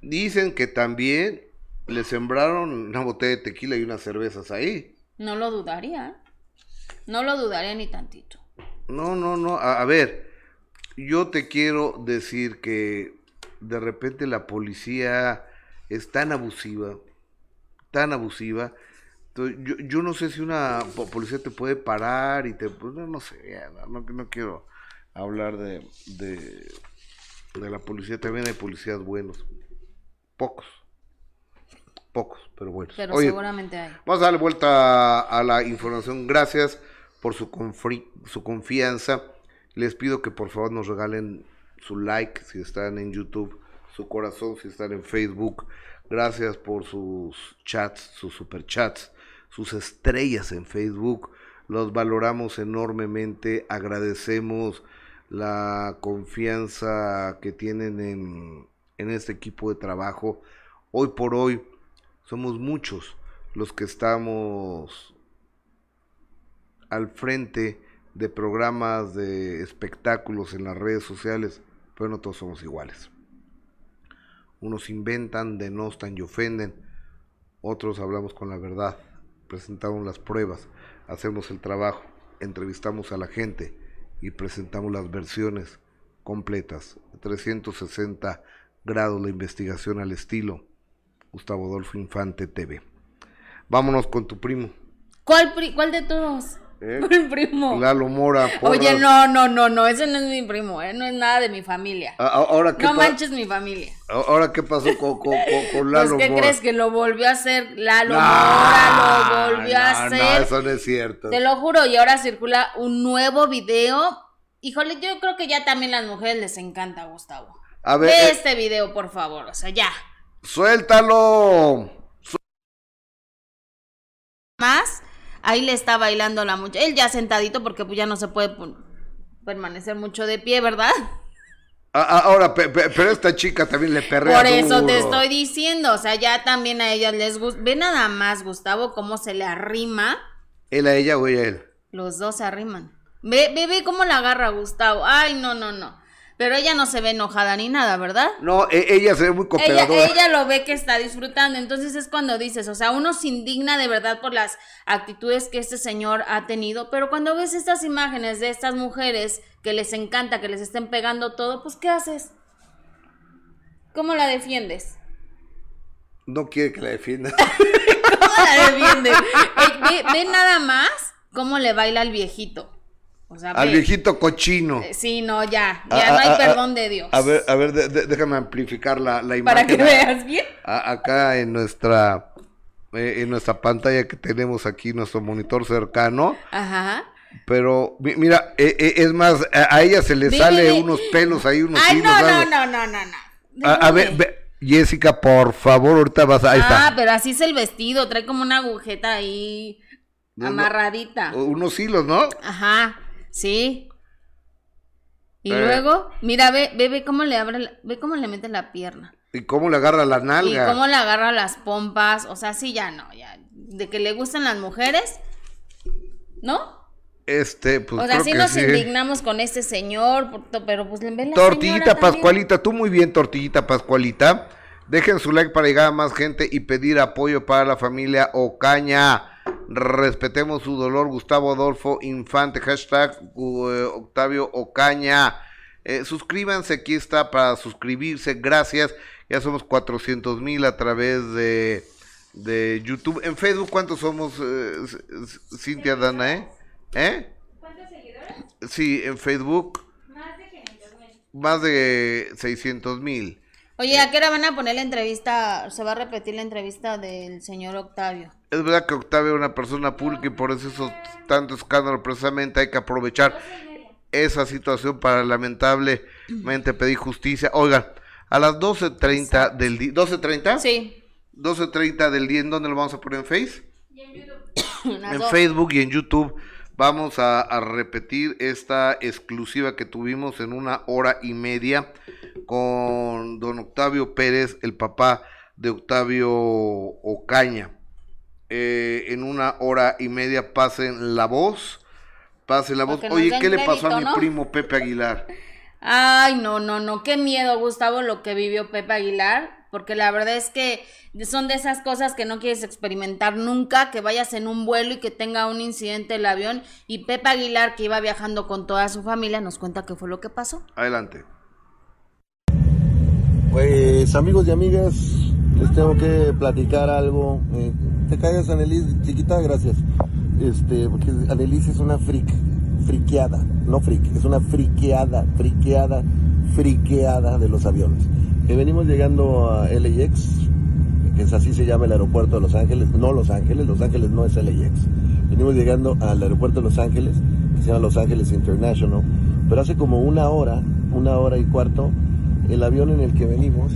dicen que también le sembraron una botella de tequila y unas cervezas ahí. No lo dudaría. No lo dudaría ni tantito. No, no, no. A, a ver, yo te quiero decir que de repente la policía es tan abusiva, tan abusiva. Entonces, yo, yo no sé si una po- policía te puede parar y te... pues, no, no sé, no, no- quiero hablar de, de, de la policía. También hay policías buenos. Pocos. Pocos, pero buenos. Pero Oye, seguramente hay. Vamos a darle vuelta a la información. Gracias por su, confri- su confianza. Les pido que por favor nos regalen su like si están en YouTube, su corazón si están en Facebook. Gracias por sus chats, sus superchats, sus estrellas en Facebook. Los valoramos enormemente. Agradecemos la confianza que tienen en, en este equipo de trabajo. Hoy por hoy somos muchos los que estamos al frente de programas de espectáculos en las redes sociales, pero no todos somos iguales. Unos inventan, denostan y ofenden, otros hablamos con la verdad, presentamos las pruebas, hacemos el trabajo, entrevistamos a la gente y presentamos las versiones completas, 360 grados la investigación al estilo Gustavo Adolfo Infante TV. Vámonos con tu primo. ¿Cuál, cuál de todos? ¿Eh? ¿Cuál primo? Lalo Mora. Oye, Porras. no, no, no, no, ese no es mi primo, ¿eh? No es nada de mi familia. A- a- Ahora qué, No manches mi familia. a- ahora qué pasó con, con, con- con Pues, Lalo ¿qué Mora. crees? Que lo volvió a hacer Lalo No, Mora, lo volvió a hacer. No, eso no es cierto. Te lo juro, y ahora circula un nuevo video. Híjole, yo creo que ya también las mujeres les encanta, Gustavo. A ver, Ve eh, este video, por favor, o sea, ya. suéltalo. Más, ahí le está bailando la muchacha. Él ya sentadito porque pues ya no se puede permanecer mucho de pie, ¿verdad? Ahora, pe- pe- pero esta chica también le perrea Por eso te estoy diciendo, o sea, ya también a ellas les gusta. Ve nada más, Gustavo, cómo se le arrima. ¿Él a ella o ella a él? Los dos se arriman. Ve, ve, ve cómo la agarra Gustavo. Ay, no, no, no. Pero ella no se ve enojada ni nada, ¿verdad? No, e- ella se ve muy cooperadora. ella lo ve que está disfrutando, entonces es cuando dices, o sea, uno se indigna de verdad por las actitudes que este señor ha tenido, pero cuando ves estas imágenes de estas mujeres que les encanta que les estén pegando todo, pues ¿qué haces? ¿Cómo la defiendes? No quiere que la defienda. ¿Cómo la defiendes? Eh, ve, ve nada más cómo le baila al viejito. O sea, Al ve. viejito cochino. Eh, Sí, no, ya, ya no ah, hay ah, perdón de Dios. A ver, a ver, de- de- déjame amplificar la, la imagen. para que a- veas bien. a- acá en nuestra eh, en nuestra pantalla que tenemos aquí, nuestro monitor cercano. Ajá. Pero mi- mira, eh, eh, es más, a, a ella se le Ve, sale ve, unos pelos ahí, unos Ay, hilos, no, no, algo. no, no, no, no. A, a ver, Jessica, por favor, ahorita vas, ahí ah, está. pero así es el vestido, trae como una agujeta ahí No, no. amarradita. Unos hilos, ¿no? Ajá, sí. Y Eh. luego, mira, ve, ve, ve cómo le abre, la- ve cómo le mete la pierna. Y cómo le agarra la Y nalga. cómo le agarra las pompas, o sea, sí, ya no, ya. De que le gustan las mujeres, ¿no? Este, pues o sea, creo sí que nos sí. indignamos con este señor, pero pues ven la Tortillita también. Pascualita, tú muy bien, Tortillita Pascualita. Dejen su like para llegar a más gente y pedir apoyo para la familia Ocaña. Respetemos su dolor, Gustavo Adolfo Infante, hashtag eh, Octavio Ocaña. Eh, suscríbanse, aquí está para suscribirse, gracias. Ya somos 400 mil a través de, de YouTube. En Facebook, ¿cuántos somos, eh, Cintia Dana, eh? ¿Eh? ¿Cuántos seguidores? Sí, en Facebook Más de 500 mil. más de 600 mil. Oye, ¿a qué hora van a poner la entrevista? Se va a repetir la entrevista del señor Octavio. Es verdad que Octavio es una persona pública y por eso esos tanto escándalo precisamente hay que aprovechar esa situación para lamentablemente pedir justicia. Oigan, a las 12.30 del día, ¿12.30? Sí. 12.30 del día, ¿en dónde lo vamos a poner en Face? En. Facebook y en YouTube vamos a, a repetir esta exclusiva que tuvimos en una hora y media con don Octavio Pérez, el papá de Octavio Ocaña. Eh, en una hora y media pasen la voz, pasen la voz. Oye, ¿qué le pasó a mi primo Pepe Aguilar? Ay, no, no, no, qué miedo, Gustavo, lo que vivió Pepe Aguilar, porque la verdad es que son de esas cosas que no quieres experimentar nunca, que vayas en un vuelo y que tenga un incidente el avión, y Pepe Aguilar, que iba viajando con toda su familia, nos cuenta qué fue lo que pasó. Adelante. Pues amigos y amigas, les tengo que platicar algo. Eh, te callas, Anelis, chiquita, gracias. Este, porque Anelis es una freak, friqueada, no freak, es una friqueada, friqueada, friqueada de los aviones. Venimos llegando a LAX, que es así se llama el aeropuerto de Los Ángeles, no Los Ángeles, Los Ángeles no es LAX. Venimos llegando al aeropuerto de Los Ángeles, que se llama Los Ángeles International, pero hace como una hora, una hora y cuarto, el avión en el que venimos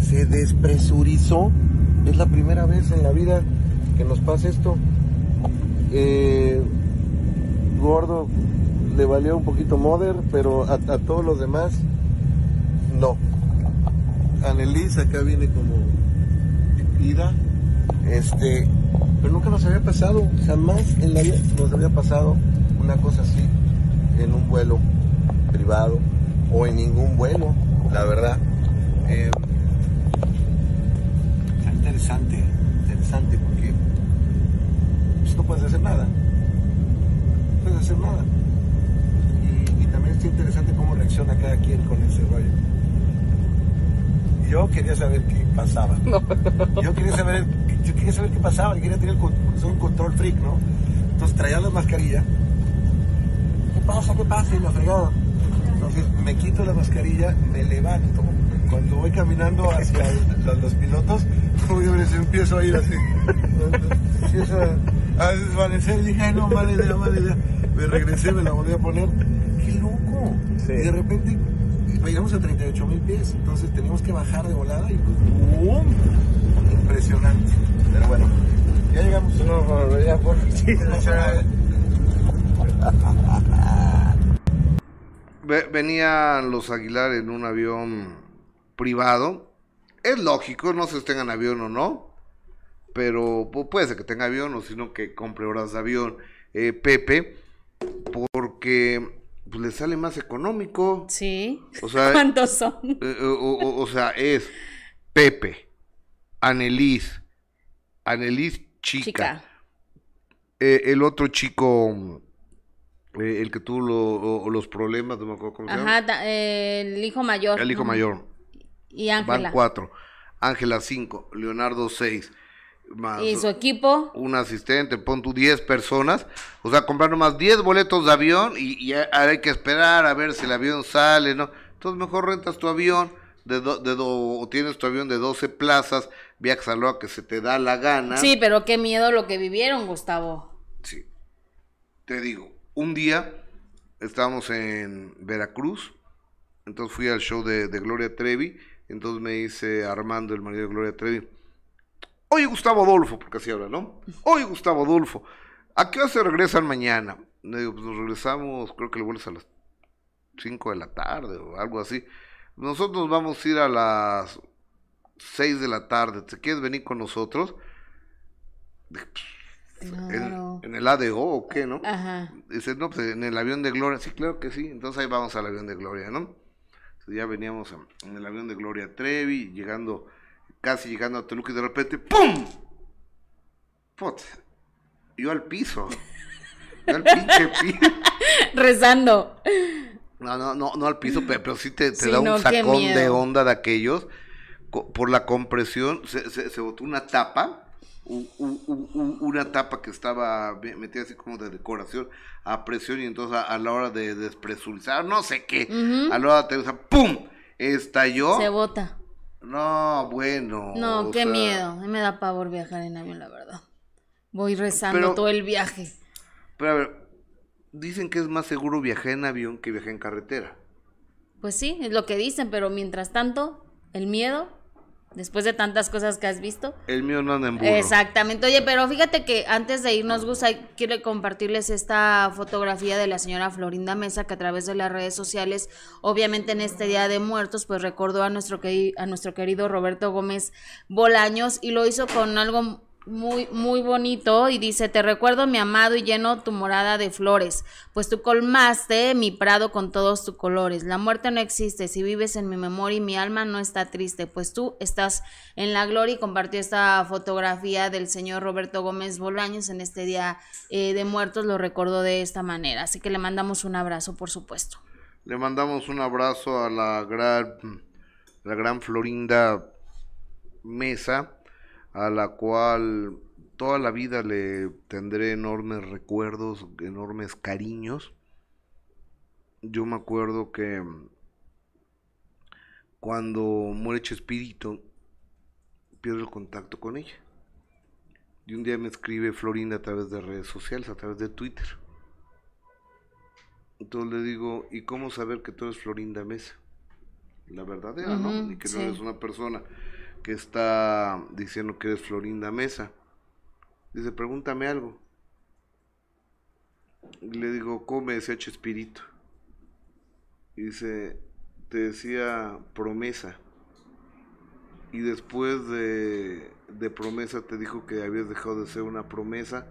se despresurizó. Es la primera vez en la vida que nos pasa esto. Eh, gordo le valió un poquito Mother, pero a todos los demás no. Annelies acá viene como ida. Este, pero nunca nos había pasado, jamás en la vida nos había pasado una cosa así en un vuelo privado o en ningún vuelo, la verdad. Eh, interesante, interesante porque pues, no puedes hacer nada. No puedes hacer nada. Y, y también está interesante cómo reacciona cada quien con ese rollo. Yo quería saber qué pasaba. Yo quería saber, yo quería saber qué pasaba, yo quería tener el un control freak, ¿no? Entonces traía la mascarilla. ¿Qué pasa? ¿Qué pasa? Y la fregada. Entonces me quito la mascarilla, me levanto. Cuando voy caminando hacia el- los, los pilotos, obviamente empiezo a ir así. Empiezo a, a desvanecer. Dije, ay, no, mala idea, mala idea. Me regresé, me la volví a poner. ¡Qué loco! Y de repente llegamos a 38 mil pies, entonces teníamos que bajar de volada y pues, ¡bum! Impresionante. Pero bueno, ya llegamos. No, ya por Ve- venían los Aguilar en un avión privado. Es lógico, no sé si tengan avión o no. Pero pu- puede ser que tenga avión o sino que compre horas de avión eh, Pepe. Porque pues, le sale más económico. Sí. O sea, ¿Cuántos son? eh, o, o- o sea, es Pepe, Anelis, Anelis chica, Chica. eh, el otro chico, eh, el que tuvo lo- los problemas, no me acuerdo cómo se llama. Ajá, da- eh, el hijo mayor. El hijo mayor. Y Van Ángela. cuatro. Ángela cinco. Leonardo seis. Más Y su equipo. un asistente, pon tú 10 personas. O sea, comprar nomás 10 boletos de avión y, y hay que esperar a ver si el avión sale, ¿no? Entonces mejor rentas tu avión de, do- de do- o tienes tu avión de 12 plazas, viajas a lo que se te da la gana. Sí, pero qué miedo lo que vivieron, Gustavo. Sí. Te digo, un día estábamos en Veracruz, entonces fui al show de, de Gloria Trevi, entonces me dice Armando, el marido de Gloria Trevi, oye Gustavo Adolfo, porque así habla, ¿no? Oye Gustavo Adolfo, ¿a qué hora se regresan mañana? Le digo, pues nos regresamos, creo que el vuelo es a las 5 de la tarde o algo así. Nosotros vamos a ir a las 6 de la tarde, ¿te quieres venir con nosotros? "Pues, En, el ADO o qué, ¿no? Ajá. Dice, no, pues en el avión de Gloria. Sí, claro que sí. Entonces ahí vamos al avión de Gloria, ¿no? Entonces, ya veníamos en, en el avión de Gloria Trevi, llegando, casi llegando a Toluca y de repente, ¡pum! Put, yo al piso. Yo al pinche piso. Rezando. No, no, no, no al piso, pero, pero sí te, te Sí, da un no, sacón de onda de aquellos. Por la compresión, se, se, se botó una tapa, una tapa que estaba me- metida así como de decoración a presión y entonces a, a la hora de despresurizar, no sé qué, a la hora de aterrizar, ¡pum! Estalló. Se bota. No, bueno. No, qué sea, miedo. Me da pavor viajar en avión, la verdad. Voy rezando Pero- todo el viaje. Pero a ver, dicen que es más seguro viajar en avión que viajar en carretera. Pues sí, es lo que dicen, pero mientras tanto, el miedo, después de tantas cosas que has visto. El mío no anda en burro. Exactamente. Oye, pero fíjate que antes de irnos, Gus, quiero compartirles esta fotografía de la señora Florinda Mesa, que a través de las redes sociales, obviamente en este Día de Muertos, pues recordó a nuestro, a nuestro querido Roberto Gómez Bolaños y lo hizo con algo muy, muy bonito y dice, te recuerdo mi amado y lleno tu morada de flores, pues tú colmaste mi prado con todos tus colores. La muerte no existe, si vives en mi memoria y mi alma no está triste, pues tú estás en la gloria y compartió esta fotografía del señor Roberto Gómez Bolaños en este Día eh, de Muertos, lo recordó de esta manera, así que le mandamos un abrazo, por supuesto. Le mandamos un abrazo a la gran, la gran Florinda Mesa, a la cual toda la vida le tendré enormes recuerdos, enormes cariños. Yo me acuerdo que cuando muere Chespirito, pierdo el contacto con ella. Y un día me escribe Florinda a través de redes sociales, a través de Twitter. Entonces le digo, ¿y cómo saber que tú eres Florinda Mesa? La verdadera, ¿no? Y que sí. no eres una persona que está diciendo que eres Florinda Mesa. Dice, pregúntame algo. Y le digo, ¿cómo me decía Chespirito? Y dice, te decía promesa. Y después de, de promesa te dijo que habías dejado de ser una promesa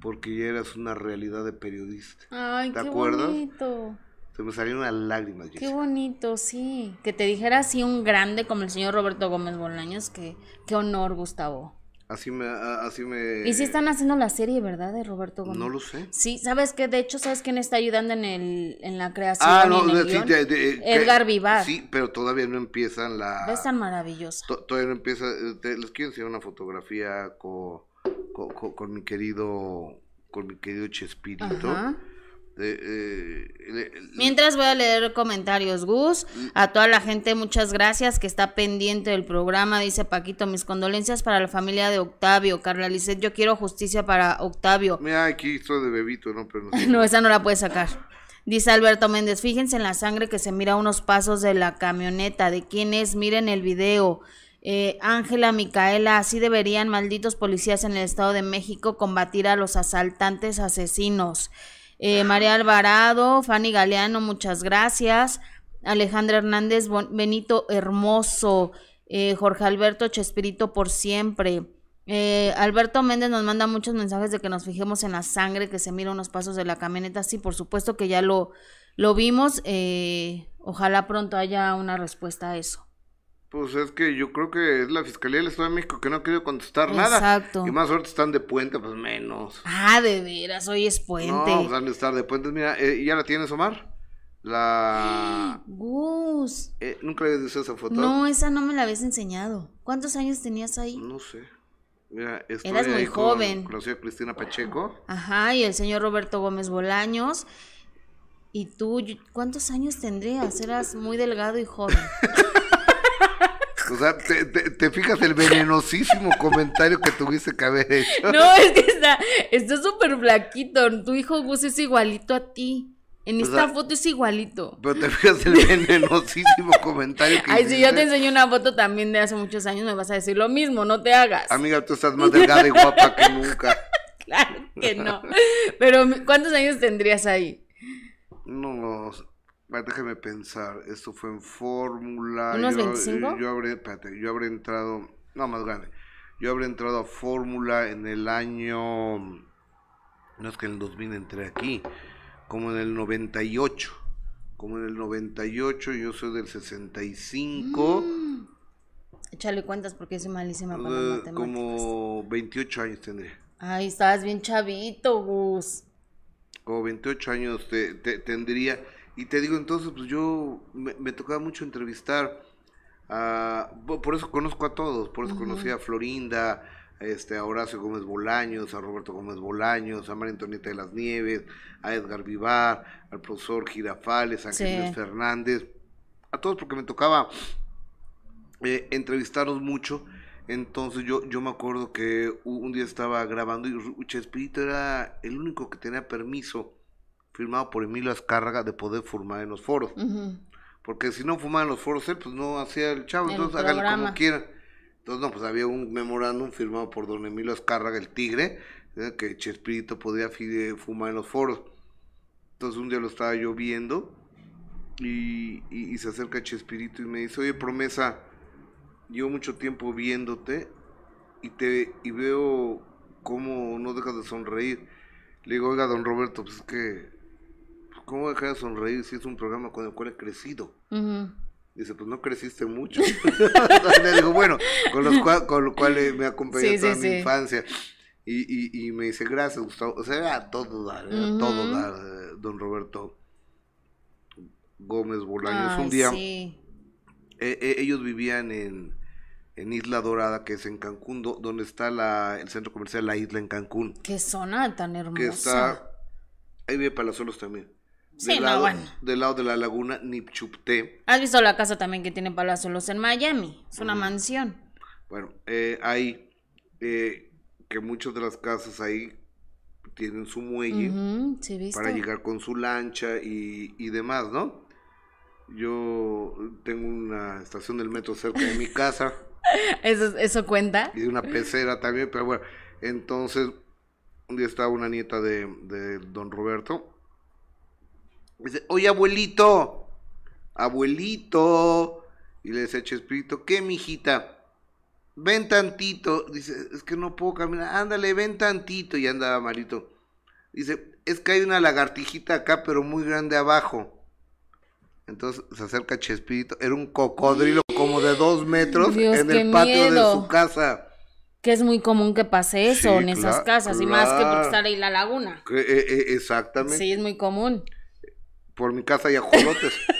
porque ya eras una realidad de periodista. Ay, ¿Te qué acuerdas? bonito. Se me salieron las lágrimas, Qué bonito, sí. Que te dijera así un grande como el señor Roberto Gómez Bolaños, que qué honor, Gustavo. Así me, así me. Y sí están haciendo la serie, ¿verdad? De Roberto Gómez. No lo sé. Sí, ¿sabes qué? De hecho, ¿sabes quién está ayudando en el en la creación Ah, no, en el de- sí, que- Edgar Vivar. Sí, pero todavía no empiezan la. Es tan maravillosa. to- Todavía no empieza. eh, te- les quiero enseñar una fotografía con, con, con- con mi querido. Con mi querido Chespirito. Ajá. Eh, le- Mientras voy a leer comentarios, Gus. A toda la gente, muchas gracias que está pendiente del programa. Dice Paquito, mis condolencias para la familia de Octavio. Carla Lisset, yo quiero justicia para Octavio. Mira, aquí estoy de bebito, ¿no? Pero. No, esa no la puedes sacar. Dice Alberto Méndez, fíjense en la sangre que se mira a unos pasos de la camioneta. ¿De quién es? Miren el video. Eh, Ángela, Micaela, así deberían malditos policías en el Estado de México combatir a los asaltantes asesinos. Eh, María Alvarado, Fanny Galeano, muchas gracias. Alejandra Hernández, Benito Hermoso, eh, Jorge Alberto Chespirito por siempre. Eh, Alberto Méndez nos manda muchos mensajes de que nos fijemos en la sangre que se mira unos pasos de la camioneta. Sí, por supuesto que ya lo, lo vimos. eh, ojalá pronto haya una respuesta a eso. Pues es que yo creo que es la Fiscalía del Estado de México que no ha querido contestar nada. Exacto. Y más ahorita están de puente, pues menos. Ah, de veras, hoy es puente. No, pues han de estar de puentes. Mira, eh, ¿ya la tienes, Omar? La... Gus. eh, ¿Nunca habías visto esa foto? No, esa no me la habías enseñado. ¿Cuántos años tenías ahí? No sé. Mira, estoy Eras muy ahí joven. Con, la señora Cristina Pacheco. Ajá, y el señor Roberto Gómez Bolaños. Y tú, ¿cuántos años tendrías? Eras muy delgado y joven. O sea, te, te- te fijas el venenosísimo comentario que tuviste que haber hecho. No, es que está está súper flaquito. Tu hijo Gus es igualito a ti. En O esta sea, foto es igualito. Pero te fijas el venenosísimo comentario que Ay, si yo te hiciste. enseño una foto también de hace muchos años, me vas a decir lo mismo, no te hagas. Amiga, tú estás más delgada y guapa que nunca. Claro que no. Pero, ¿cuántos años tendrías ahí? No, va, déjame pensar. Esto fue en fórmula. ¿Unos yo, 25? Yo habré, espérate, yo habré entrado. No, más grande. Yo habré entrado a Fórmula en el año, no es que en el 2000 entré aquí, como en el 98. Como en el 98, yo soy del 65. Mm. Échale cuentas porque soy malísima para eh, matemáticas. como 28 años tendría. Ay, estabas bien chavito, Gus. Como 28 años te, te- tendría. Y te digo, entonces, pues yo me, me tocaba mucho entrevistar. a- po- por eso conozco a todos. Por eso conocí a Florinda, este, a Horacio Gómez Bolaños, a Roberto Gómez Bolaños, a María Antonieta de las Nieves, a Edgar Vivar, al profesor Girafales, a Sí. Ángeles Fernández. A todos porque me tocaba eh, entrevistarlos mucho. Entonces yo, yo me acuerdo que un día estaba grabando y Chespirito era el único que tenía permiso firmado por Emilio Azcárraga de poder fumar en los foros. Porque si no fumaba en los foros él, pues no hacía el chavo. El Entonces háganle como programa. quieran. Entonces, no, pues había un memorándum firmado por don Emilio Azcárraga, el tigre, eh, que Chespirito podía fi- fumar en los foros. Entonces un día lo estaba yo viendo y, y- y se acerca Chespirito y me dice, oye, promesa, llevo mucho tiempo viéndote y te y veo cómo no dejas de sonreír. Le digo, oiga, don Roberto, pues es que, ¿cómo dejar de sonreír si es un programa con el cual he crecido? Dice, pues no creciste mucho. Le digo, bueno, con, los cua- con lo cual eh, me acompañó Sí, toda sí, mi sí. infancia. Y, y, y me dice, gracias, Gustavo. O sea, era todo dar, era todo dar, eh, don Roberto Gómez Bolaños. Ay, un día, eh, eh, ellos vivían en, en Isla Dorada, que es en Cancún, do- donde está la, el centro comercial La Isla en Cancún, Qué zona tan hermosa. que está, ahí vive Palazuelos también. Sí, del, no, lado, bueno. del lado de la laguna Nipchupté. ¿Has visto la casa también que tiene Palazuelos en Miami? Es una mansión. Bueno, eh, hay eh, que muchas de las casas ahí tienen su muelle para llegar con su lancha y, y demás, ¿no? Yo tengo una estación del metro cerca de mi casa ¿Eso, ¿Eso cuenta? y una pecera también, pero bueno, entonces un día estaba una nieta de, de don Roberto. Dice, oye abuelito, abuelito. Y le a Chespirito, ¿qué mijita? Ven tantito. Dice, es que no puedo caminar. Ándale, ven tantito. Y andaba Marito. Dice, es que hay una lagartijita acá, pero muy grande abajo. Entonces se acerca Chespirito. Era un cocodrilo como de dos metros Dios, en el patio miedo. de su casa. Que es muy común que pase eso Sí, en esas casas. Y más que porque está ahí la laguna. Que, eh, eh, exactamente. Sí, es muy común. Por mi casa hay ajolotes.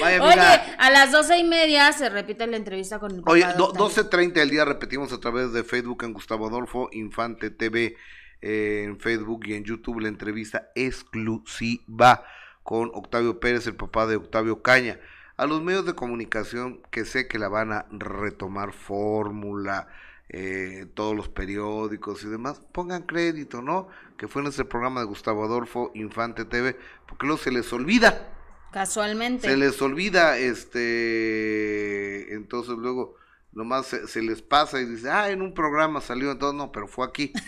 Vaya, Oye, mira. a las doce y media se repite la entrevista con el papá Oye, de do- Octavio. 12.30 del día repetimos a través de Facebook en Gustavo Adolfo Infante TV eh, en Facebook y en YouTube la entrevista exclusiva con Octavio Pérez, el papá de Octavio Caña. A los medios de comunicación que sé que la van a retomar fórmula, eh, todos los periódicos y demás, pongan crédito, ¿no? Que fue en ese programa de Gustavo Adolfo Infante TV, porque luego se les olvida. Casualmente. Se les olvida, este, entonces luego nomás se, se les pasa y dice, ah, en un programa salió, entonces no, pero fue aquí.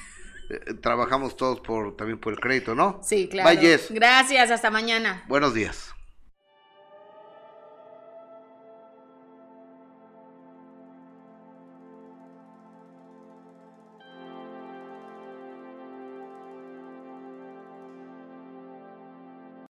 Eh, trabajamos todos por también por el crédito, ¿no? Sí, claro. Bye. Gracias, hasta mañana. Buenos días.